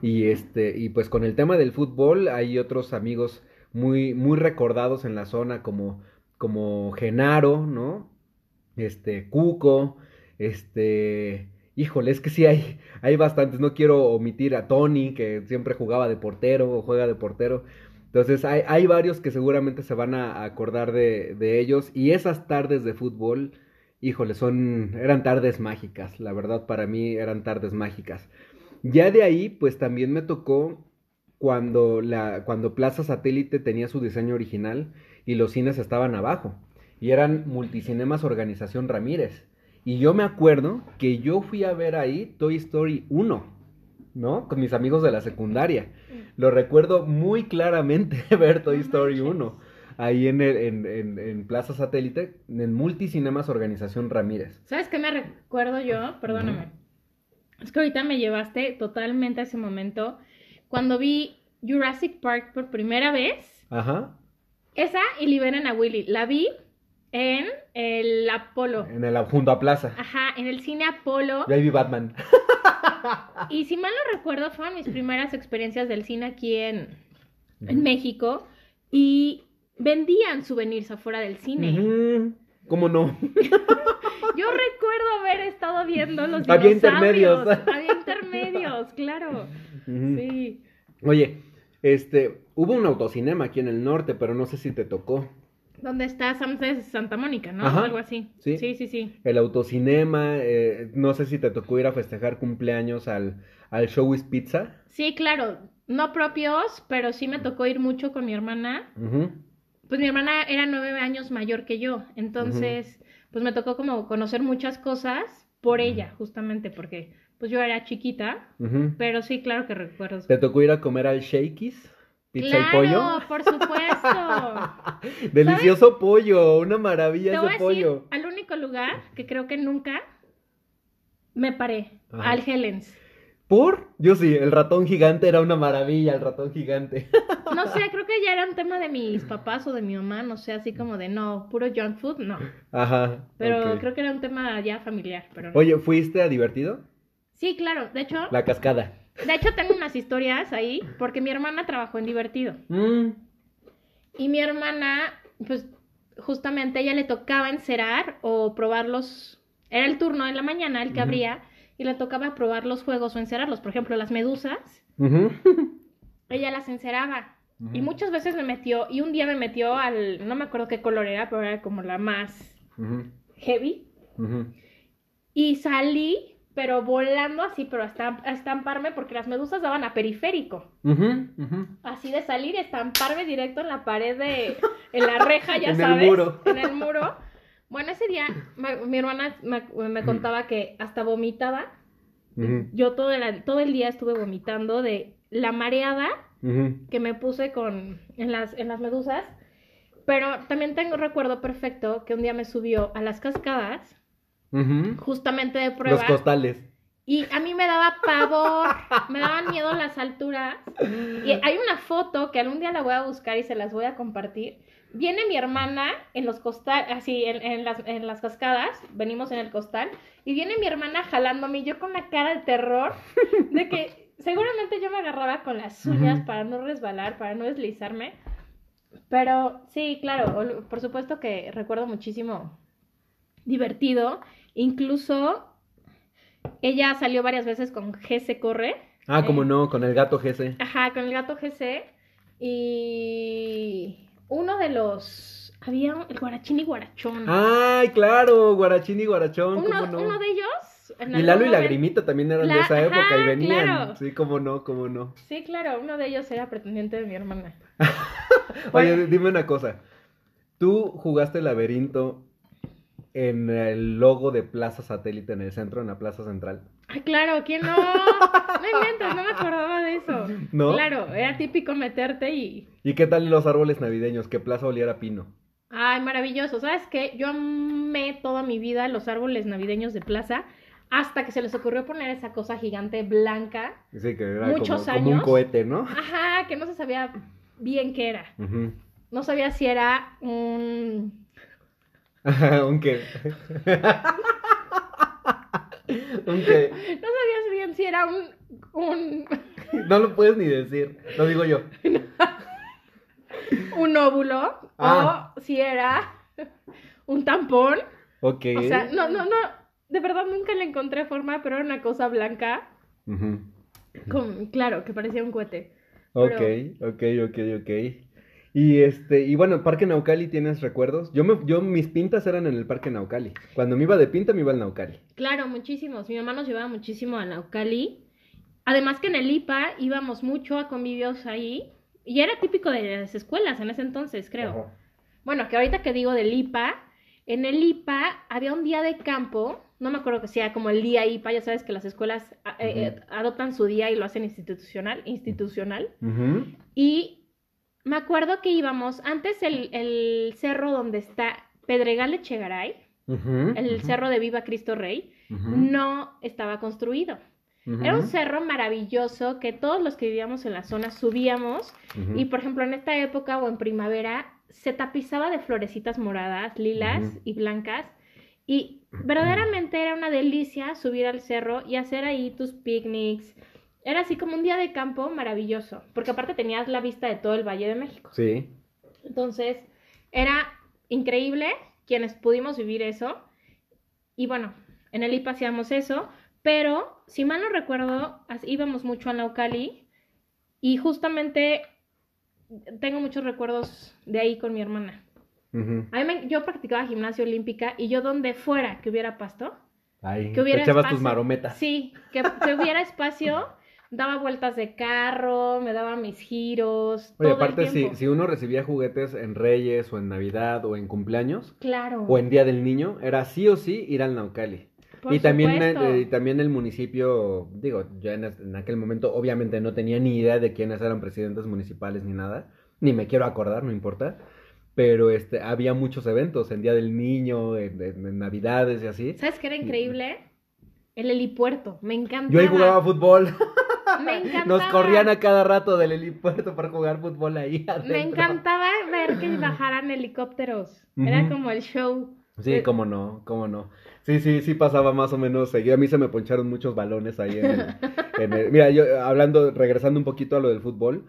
A: Y este, y pues con el tema del fútbol, hay otros amigos muy, muy recordados en la zona, como, como Genaro, ¿no? Este, Cuco, este. Híjole, es que sí hay, hay bastantes. No quiero omitir a Tony, que siempre jugaba de portero o juega de portero. Entonces hay, hay varios que seguramente se van a acordar de, de, ellos y esas tardes de fútbol, híjole, son, eran tardes mágicas, la verdad para mí eran tardes mágicas. Ya de ahí, pues también me tocó cuando, la, cuando Plaza Satélite tenía su diseño original y los cines estaban abajo y eran Multicinemas Organización Ramírez. Y yo me acuerdo que yo fui a ver ahí Toy Story 1. ¿No? Con mis amigos de la secundaria. Lo recuerdo muy claramente ver Toy Story 1. Ahí en, el, en, en, en, Plaza Satélite, en Multicinemas Organización Ramírez.
B: ¿Sabes qué me recuerdo yo? Perdóname. Es que ahorita me llevaste totalmente a ese momento. Cuando vi Jurassic Park por primera vez.
A: Ajá.
B: Esa y Liberen a Willy. La vi en el Apolo.
A: En el junto a Plaza.
B: Ajá, en el cine Apolo.
A: Y ahí vi Batman.
B: y si mal no recuerdo, fueron mis primeras experiencias del cine aquí en, en México. Y vendían souvenirs afuera del cine.
A: ¿Cómo no?
B: Yo recuerdo haber estado viendo los
A: Había intermedios.
B: Había intermedios, claro. Sí.
A: Oye, este, hubo un autocinema aquí en el norte, pero no sé si te tocó.
B: ¿Dónde está Samses Santa Mónica, no? Ajá. Algo así.
A: ¿Sí?
B: sí, sí, sí.
A: El autocinema, eh, no sé si te tocó ir a festejar cumpleaños al, al Showbiz Pizza.
B: Sí, claro, no propios, pero sí me tocó ir mucho con mi hermana.
A: Uh-huh.
B: Pues mi hermana era nueve años mayor que yo, entonces, pues me tocó como conocer muchas cosas por ella, justamente, porque pues yo era chiquita, pero sí, claro que recuerdo.
A: ¿Te tocó ir a comer al Shakey's? ¿Pizza
B: claro,
A: y pollo?
B: por supuesto.
A: Delicioso ¿Sabes? pollo, una maravilla ese pollo.
B: Al único lugar que creo que nunca me paré, Ajá. al Helens.
A: ¿Por? Yo sí, el ratón gigante era una maravilla, el ratón gigante.
B: No sé, creo que ya era un tema de mis papás o de mi mamá, no sé, así como de no, puro junk food, no.
A: Ajá.
B: Pero
A: okay.
B: creo que era un tema ya familiar, pero no.
A: Oye, ¿fuiste a divertido?
B: Sí, claro, de hecho.
A: La cascada.
B: De hecho, tengo unas historias ahí, porque mi hermana trabajó en Divertido.
A: Mm.
B: Y mi hermana, pues, justamente ella le tocaba encerar o probar los... Era el turno en la mañana, el que uh -huh. abría, y le tocaba probar los juegos o encerarlos. Por ejemplo, las medusas.
A: Uh -huh.
B: ella las enceraba. Uh -huh. Y muchas veces me metió, y un día me metió al... No me acuerdo qué color era, pero era como la más heavy. Y salí pero volando así, pero hasta a estamparme, porque las medusas daban a periférico.
A: Uh -huh, uh -huh.
B: Así de salir, estamparme directo en la pared de, en la reja, ya
A: en
B: sabes.
A: el muro.
B: En el muro. Bueno, ese día mi hermana me, me, contaba que hasta vomitaba.
A: Uh -huh.
B: Yo todo el, todo el día estuve vomitando de la mareada que me puse con, en, las, en las medusas. Pero también tengo recuerdo perfecto que un día me subió a las cascadas
A: Uh -huh.
B: justamente de prueba.
A: Los costales.
B: Y a mí me daba pavor, me daban miedo las alturas. Y hay una foto que algún día la voy a buscar y se las voy a compartir. Viene mi hermana en los costales, así en, en, las, en las cascadas, venimos en el costal, y viene mi hermana jalándome y yo con la cara de terror, de que seguramente yo me agarraba con las uñas uh -huh. para no resbalar, para no deslizarme. Pero sí, claro, por supuesto que recuerdo muchísimo divertido. Incluso ella salió varias veces con GC Corre.
A: Ah, eh, como no, con el gato GC.
B: Ajá, con el gato GC. Y uno de los. Había el guarachín y guarachón.
A: ¡Ay, claro! Guarachín y guarachón,
B: uno,
A: ¿cómo no?
B: Uno de ellos.
A: Y Lalo y Lagrimita también eran
B: la...
A: de esa época y venían.
B: Claro.
A: Sí, cómo no, cómo no.
B: Sí, claro, uno de ellos era pretendiente de mi hermana.
A: Oye, dime una cosa. ¿Tú jugaste laberinto en el logo de Plaza Satélite en el centro, en la Plaza Central?
B: Ay, claro, ¿quién no? No inventes, no me acordaba de eso.
A: ¿No?
B: Claro, era típico meterte y...
A: ¿Y qué tal los árboles navideños? Que Plaza oliera pino.
B: Ay, maravilloso. ¿Sabes qué? Yo amé toda mi vida los árboles navideños de plaza hasta que se les ocurrió poner esa cosa gigante blanca.
A: Sí, que era
B: Muchos
A: como, como un
B: años.
A: cohete, ¿no?
B: Ajá, que no se sabía bien qué era. No sabía si era un...
A: Ajá, ¿Un qué? ¿Un qué?
B: No sabías bien si era un... un...
A: No lo puedes ni decir. Lo digo yo.
B: un óvulo
A: Ah.
B: o si era un tampón.
A: Ok.
B: O sea, no, no, no. De verdad nunca le encontré forma, pero era una cosa blanca. Con, claro, que parecía un cohete.
A: Ok,
B: Pero-
A: ok, ok, ok. Y este, y bueno, Parque Naucali, ¿tienes recuerdos? Yo me, yo, mis pintas eran en el Parque Naucali. Cuando me iba de pinta, me iba al Naucali.
B: Claro, muchísimos. Mi mamá nos llevaba muchísimo a Naucali. Además que en el IPA íbamos mucho a convivios ahí. Y era típico de las escuelas en ese entonces, creo. Bueno, que ahorita que digo del IPA, en el IPA había un día de campo, no me acuerdo que sea como el día IPA, ya sabes que las escuelas eh, eh, adoptan su día y lo hacen institucional, institucional. Y me acuerdo que íbamos, antes el, el cerro donde está Pedregal de Chegaray, el cerro de Viva Cristo Rey, no estaba construido. Era un cerro maravilloso que todos los que vivíamos en la zona subíamos y por ejemplo en esta época o en primavera se tapizaba de florecitas moradas, lilas y blancas y verdaderamente era una delicia subir al cerro y hacer ahí tus picnics. Era así como un día de campo maravilloso, porque aparte tenías la vista de todo el Valle de México.
A: Sí.
B: Entonces, era increíble quienes pudimos vivir eso. Y bueno, en el IPA hacíamos eso, pero si mal no recuerdo, íbamos mucho a Naucali y justamente tengo muchos recuerdos de ahí con mi hermana. A mí me- yo practicaba gimnasia olímpica y yo donde fuera que hubiera pasto,
A: Ay,
B: que hubiera
A: echabas
B: espacio,
A: tus marometas.
B: Sí, que, que hubiera espacio, daba vueltas de carro, me daba mis giros,
A: Oye,
B: todo
A: aparte,
B: el
A: si,
B: tiempo.
A: si uno recibía juguetes en Reyes o en Navidad o en cumpleaños
B: Claro.
A: o en Día del Niño, era sí o sí ir al Naucali.
B: por
A: y también, eh, y también el municipio, digo, yo en, aquel momento obviamente no tenía ni idea de quiénes eran presidentes municipales ni nada, ni me quiero acordar, no importa, pero este, había muchos eventos en Día del Niño, en, en- en Navidades y así.
B: ¿Sabes qué era increíble? El helipuerto, me encantaba.
A: Yo ahí jugaba fútbol,
B: Me encantaba.
A: nos corrían a cada rato del helipuerto para jugar fútbol ahí adentro.
B: Me encantaba ver que bajaran helicópteros. Era como el show.
A: Sí,
B: Eh,
A: cómo no, cómo no. Sí, sí, sí pasaba más o menos seguido. A mí se me poncharon muchos balones ahí en el, en el- Mira, yo hablando, regresando un poquito a lo del fútbol,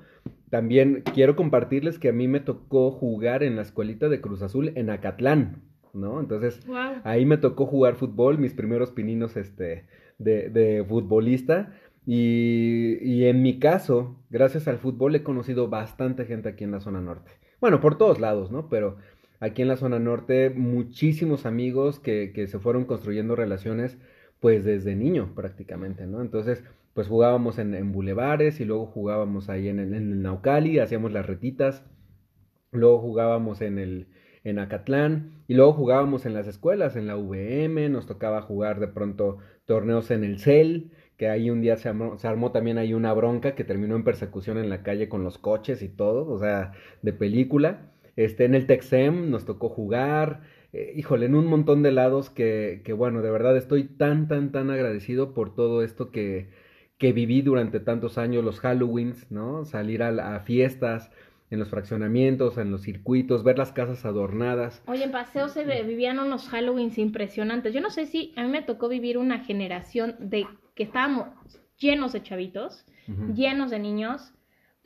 A: también quiero compartirles que a mí me tocó jugar en la escuelita de Cruz Azul en Acatlán, ¿no? Entonces,
B: Wow.
A: ahí me tocó jugar fútbol, mis primeros pininos este, de, de futbolista. Y, en mi caso, gracias al fútbol he conocido bastante gente aquí en la zona norte. Bueno, por todos lados, ¿no? Pero aquí en la zona norte, muchísimos amigos que, que se fueron construyendo relaciones, pues desde niño prácticamente, ¿no? Entonces, pues jugábamos en, bulevares y luego jugábamos ahí en, el- en el Naucali, hacíamos las retitas, luego jugábamos en el en Acatlán y luego jugábamos en las escuelas, en la VM, nos tocaba jugar de pronto torneos en el CEL, que ahí un día se armó, se armó también ahí una bronca que terminó en persecución en la calle con los coches y todo, o sea, de película. Este, en el Texem nos tocó jugar, eh, híjole, en un montón de lados que, que, bueno, de verdad estoy tan, tan, tan agradecido por todo esto que, que viví durante tantos años, los Halloweens, ¿no? Salir a, la- a fiestas, en los fraccionamientos, en los circuitos, ver las casas adornadas.
B: Oye, en paseo se ve- vivían unos Halloweens impresionantes. Yo no sé si a mí me tocó vivir una generación de que estábamos llenos de chavitos, llenos de niños,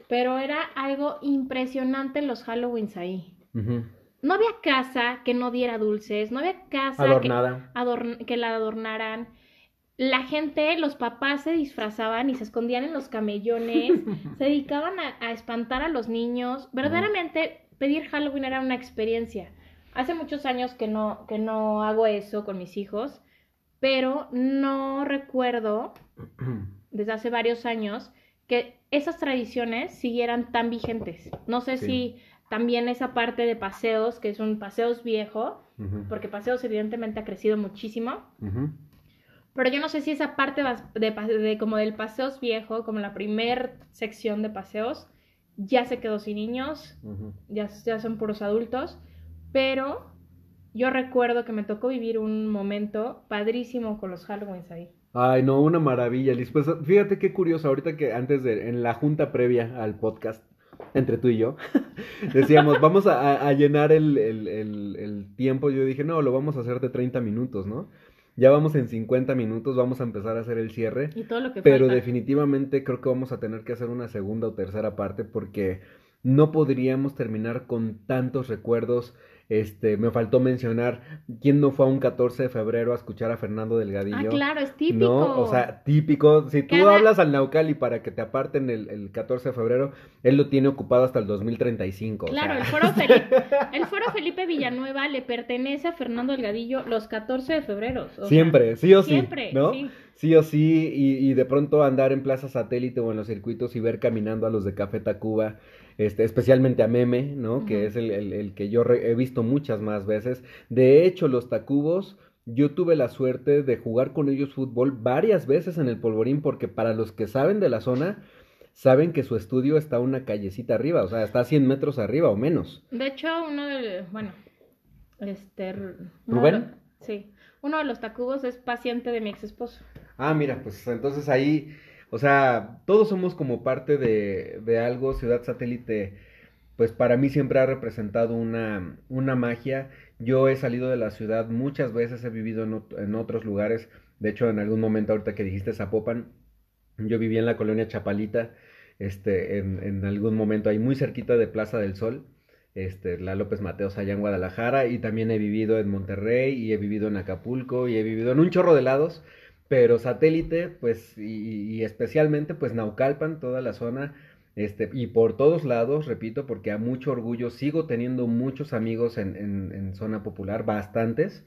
B: pero era algo impresionante los Halloweens ahí. No había casa que no diera dulces, no había casa que,
A: Adornada.
B: adorn- que la adornaran. La gente, los papás se disfrazaban y se escondían en los camellones, se dedicaban a, a espantar a los niños. Verdaderamente, pedir Halloween era una experiencia. Hace muchos años que no, que no hago eso con mis hijos, pero no recuerdo, desde hace varios años, que esas tradiciones siguieran tan vigentes. No sé
A: Sí.
B: si también esa parte de paseos, que es un paseos viejo, porque paseos evidentemente ha crecido muchísimo. Pero yo no sé si esa parte de, de como del paseos viejo, como la primer sección de paseos, ya se quedó sin niños, ya, ya son puros adultos, pero yo recuerdo que me tocó vivir un momento padrísimo con los Halloweens ahí.
A: Ay, no, una maravilla, Liz. Pues fíjate qué curioso, ahorita que antes de, en la junta previa al podcast, entre tú y yo, decíamos, vamos a, llenar el, el- el- el tiempo. Yo dije, no, lo vamos a hacer de 30 minutos, ¿no? Ya vamos en 50 minutos, vamos a empezar a hacer el cierre.
B: Y todo lo que
A: Pero
B: falta.
A: definitivamente creo que vamos a tener que hacer una segunda o tercera parte porque no podríamos terminar con tantos recuerdos. Este, me faltó mencionar quién no fue a un 14 de febrero a escuchar a Fernando Delgadillo.
B: Ah, claro, es típico.
A: No, o sea, típico. Si tú
B: Cada-
A: hablas al Naucali para que te aparten el, el 14 de febrero, él lo tiene ocupado hasta el 2035. o
B: Claro,
A: sea.
B: el foro, Felipe, el foro Felipe Villanueva le pertenece a Fernando Delgadillo los 14 de febrero. o sea,
A: Siempre, sí o sí,
B: Siempre,
A: ¿no?
B: sí.
A: Sí o sí, y, y de pronto andar en Plaza Satélite o en los circuitos y ver caminando a los de Café Tacuba, este, especialmente a Meme, ¿no? Que es el, el- el que yo he visto muchas más veces. De hecho, los Tacubos, yo tuve la suerte de jugar con ellos fútbol varias veces en el Polvorín, porque para los que saben de la zona, saben que su estudio está una callecita arriba, o sea, está a 100 metros arriba o menos.
B: De hecho, uno de, bueno, este... uno
A: ¿Rubén?
B: de sí. Uno de los tacubos es paciente de mi ex esposo.
A: Ah, mira, pues entonces ahí, o sea, todos somos como parte de, de algo, Ciudad Satélite, pues para mí siempre ha representado una, una magia. Yo he salido de la ciudad muchas veces, he vivido en, en otros lugares, de hecho en algún momento ahorita que dijiste Zapopan, yo viví en la colonia Chapalita, este, en, en algún momento ahí muy cerquita de Plaza del Sol, este, la López Mateos allá en Guadalajara, y también he vivido en Monterrey, y he vivido en Acapulco, y he vivido en un chorro de lados, pero satélite, pues, y, especialmente, pues, Naucalpan, toda la zona, este, y por todos lados, repito, porque a mucho orgullo sigo teniendo muchos amigos en, en, en zona popular, bastantes,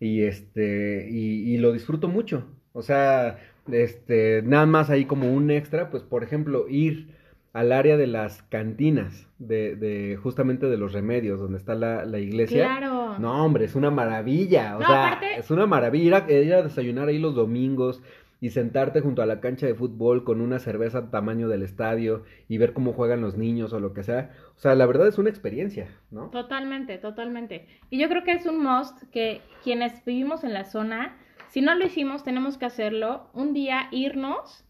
A: y este, y, y lo disfruto mucho, o sea, este, nada más ahí como un extra, pues, por ejemplo, ir al área de las cantinas, de, de justamente de los remedios, donde está la, la iglesia.
B: Claro.
A: No, hombre, es una maravilla. O
B: No,
A: sea,
B: aparte-
A: es una maravilla ir a, ir a desayunar ahí los domingos y sentarte junto a la cancha de fútbol con una cerveza tamaño del estadio y ver cómo juegan los niños o lo que sea. O sea, la verdad es una experiencia, ¿no?
B: Totalmente, totalmente. Y yo creo que es un must que quienes vivimos en la zona, si no lo hicimos, tenemos que hacerlo. Un día irnos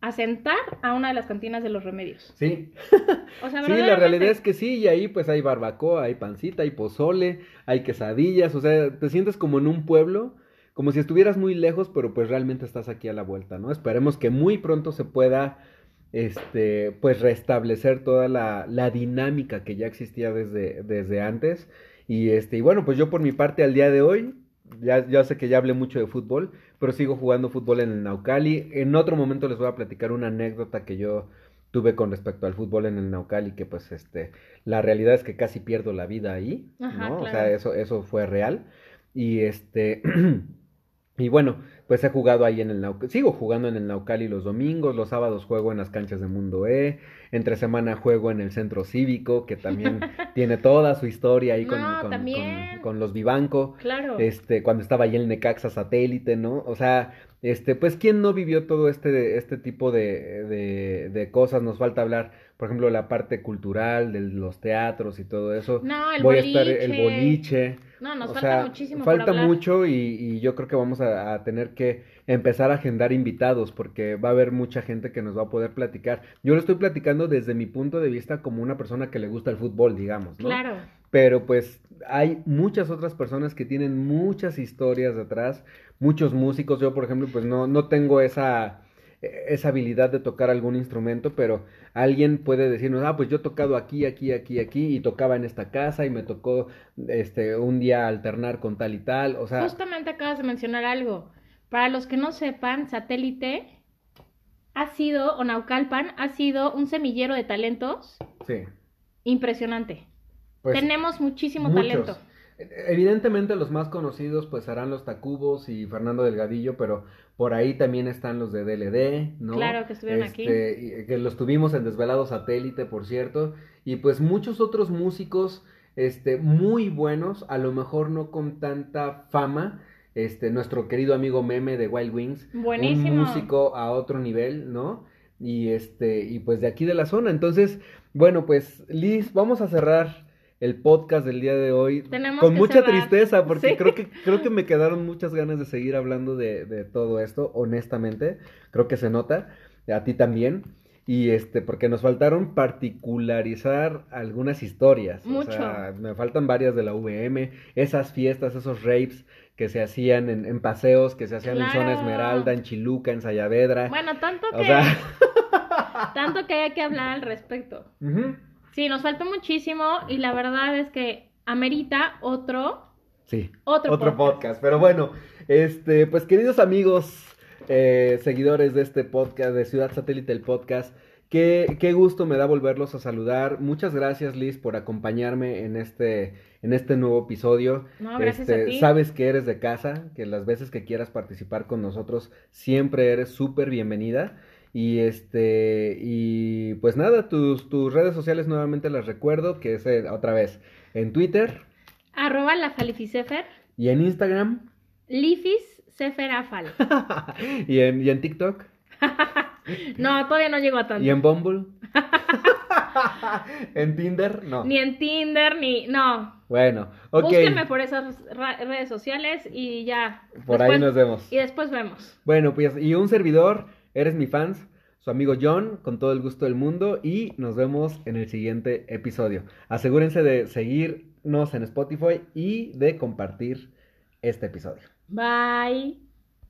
B: a sentar a una de las cantinas de los remedios.
A: Sí,
B: O sea,
A: sí, la realidad es que sí, y ahí pues hay barbacoa, hay pancita, hay pozole, hay quesadillas, o sea, te sientes como en un pueblo, como si estuvieras muy lejos, pero pues realmente estás aquí a la vuelta, ¿no? Esperemos que muy pronto se pueda, este, pues restablecer toda la, la dinámica que ya existía desde, desde antes, y este, y bueno, pues yo por mi parte al día de hoy, ya, ya sé que ya hablé mucho de fútbol, pero sigo jugando fútbol en el Naucali, en otro momento les voy a platicar una anécdota que yo tuve con respecto al fútbol en el Naucali, que pues este, la realidad es que casi pierdo la vida ahí,
B: Ajá,
A: ¿no? O sea, eso, eso fue real. Y este, y bueno, pues he jugado ahí en el Naucali, sigo jugando en el Naucali los domingos, los sábados juego en las canchas de Mundo E, entre semana juego en el centro cívico, que también tiene toda su historia ahí con,
B: No,
A: con-
B: también.
A: con- con los Vivanco
B: Claro.
A: este, cuando estaba ahí el Necaxa satélite, ¿no? O sea, este, pues, ¿quién no vivió todo este, este tipo de, de, de cosas? Nos falta hablar, por ejemplo, la parte cultural de los teatros y todo eso.
B: No, el
A: Voy
B: boliche.
A: a estar el boliche.
B: No, nos
A: o
B: falta
A: sea,
B: muchísimo por
A: falta
B: hablar.
A: mucho y, y yo creo que vamos a, a tener que empezar a agendar invitados porque va a haber mucha gente que nos va a poder platicar. Yo lo estoy platicando desde mi punto de vista como una persona que le gusta el fútbol, digamos, ¿no?
B: Claro.
A: Pero pues hay muchas otras personas que tienen muchas historias detrás, muchos músicos. Yo, por ejemplo, pues no, no tengo esa, esa habilidad de tocar algún instrumento, pero alguien puede decirnos, ah, pues yo he tocado aquí, aquí, aquí, aquí, y tocaba en esta casa, y me tocó este un día alternar con tal y tal. O sea,
B: Justamente acabas de mencionar algo. Para los que no sepan, Satélite ha sido, o Naucalpan, ha sido un semillero de talentos
A: sí.
B: impresionante.
A: Pues,
B: Tenemos muchísimo
A: muchos.
B: talento.
A: Evidentemente los más conocidos pues serán los Tacubos y Fernando Delgadillo, pero por ahí también están los de DLD, ¿no?
B: Claro que estuvieron aquí.
A: Este, que los tuvimos en Desvelado Satélite, por cierto, y pues muchos otros músicos este, muy buenos, a lo mejor no con tanta fama, este, nuestro querido amigo Meme de Wild Wings,
B: Buenísimo.
A: un músico a otro nivel, ¿no? Y este, y pues de aquí de la zona. Entonces, bueno, pues Liz, vamos a cerrar el podcast del día de hoy
B: Tenemos
A: con mucha
B: cerrar.
A: tristeza, porque
B: Sí.
A: creo que, creo que me quedaron muchas ganas de seguir hablando de, de todo esto, honestamente. Creo que se nota, a ti también. Y este, porque nos faltaron particularizar algunas historias. O
B: Mucho.
A: sea, me faltan varias de la VM, esas fiestas, esos rapes que se hacían en, en paseos, que se hacían en Zona. Esmeralda, en Chiluca, en Sayavedra.
B: Bueno, tanto
A: o
B: que,
A: sea,
B: tanto que hay que hablar al respecto.
A: ujú,
B: Sí, nos faltó muchísimo y la verdad es que amerita otro,
A: sí.
B: otro,
A: otro
B: podcast.
A: podcast. Pero bueno, este, pues queridos amigos, eh, seguidores de este podcast, de Ciudad Satélite, el podcast, qué, qué gusto me da volverlos a saludar. Muchas gracias, Liz, por acompañarme en este, en este nuevo episodio.
B: No, gracias
A: Este,
B: a ti.
A: Sabes que eres de casa, que las veces que quieras participar con nosotros, siempre eres súper bienvenida. Y este, y pues nada, tus, tus redes sociales nuevamente las recuerdo, que es eh, otra vez en Twitter
B: Arroba la Falificefer,
A: y en Instagram
B: Lifis Seferafal.
A: y, en, y en TikTok
B: No, todavía no llego a tanto.
A: y en Bumble. en Tinder, no.
B: Ni en Tinder, ni. No.
A: Bueno, ok.
B: Búsquenme por esas redes sociales y ya.
A: Por ahí nos vemos.
B: Y después vemos.
A: Bueno, pues y un servidor, eres mi fans, su amigo John, con todo el gusto del mundo y nos vemos en el siguiente episodio. Asegúrense de seguirnos en Spotify y de compartir este episodio.
B: Bye.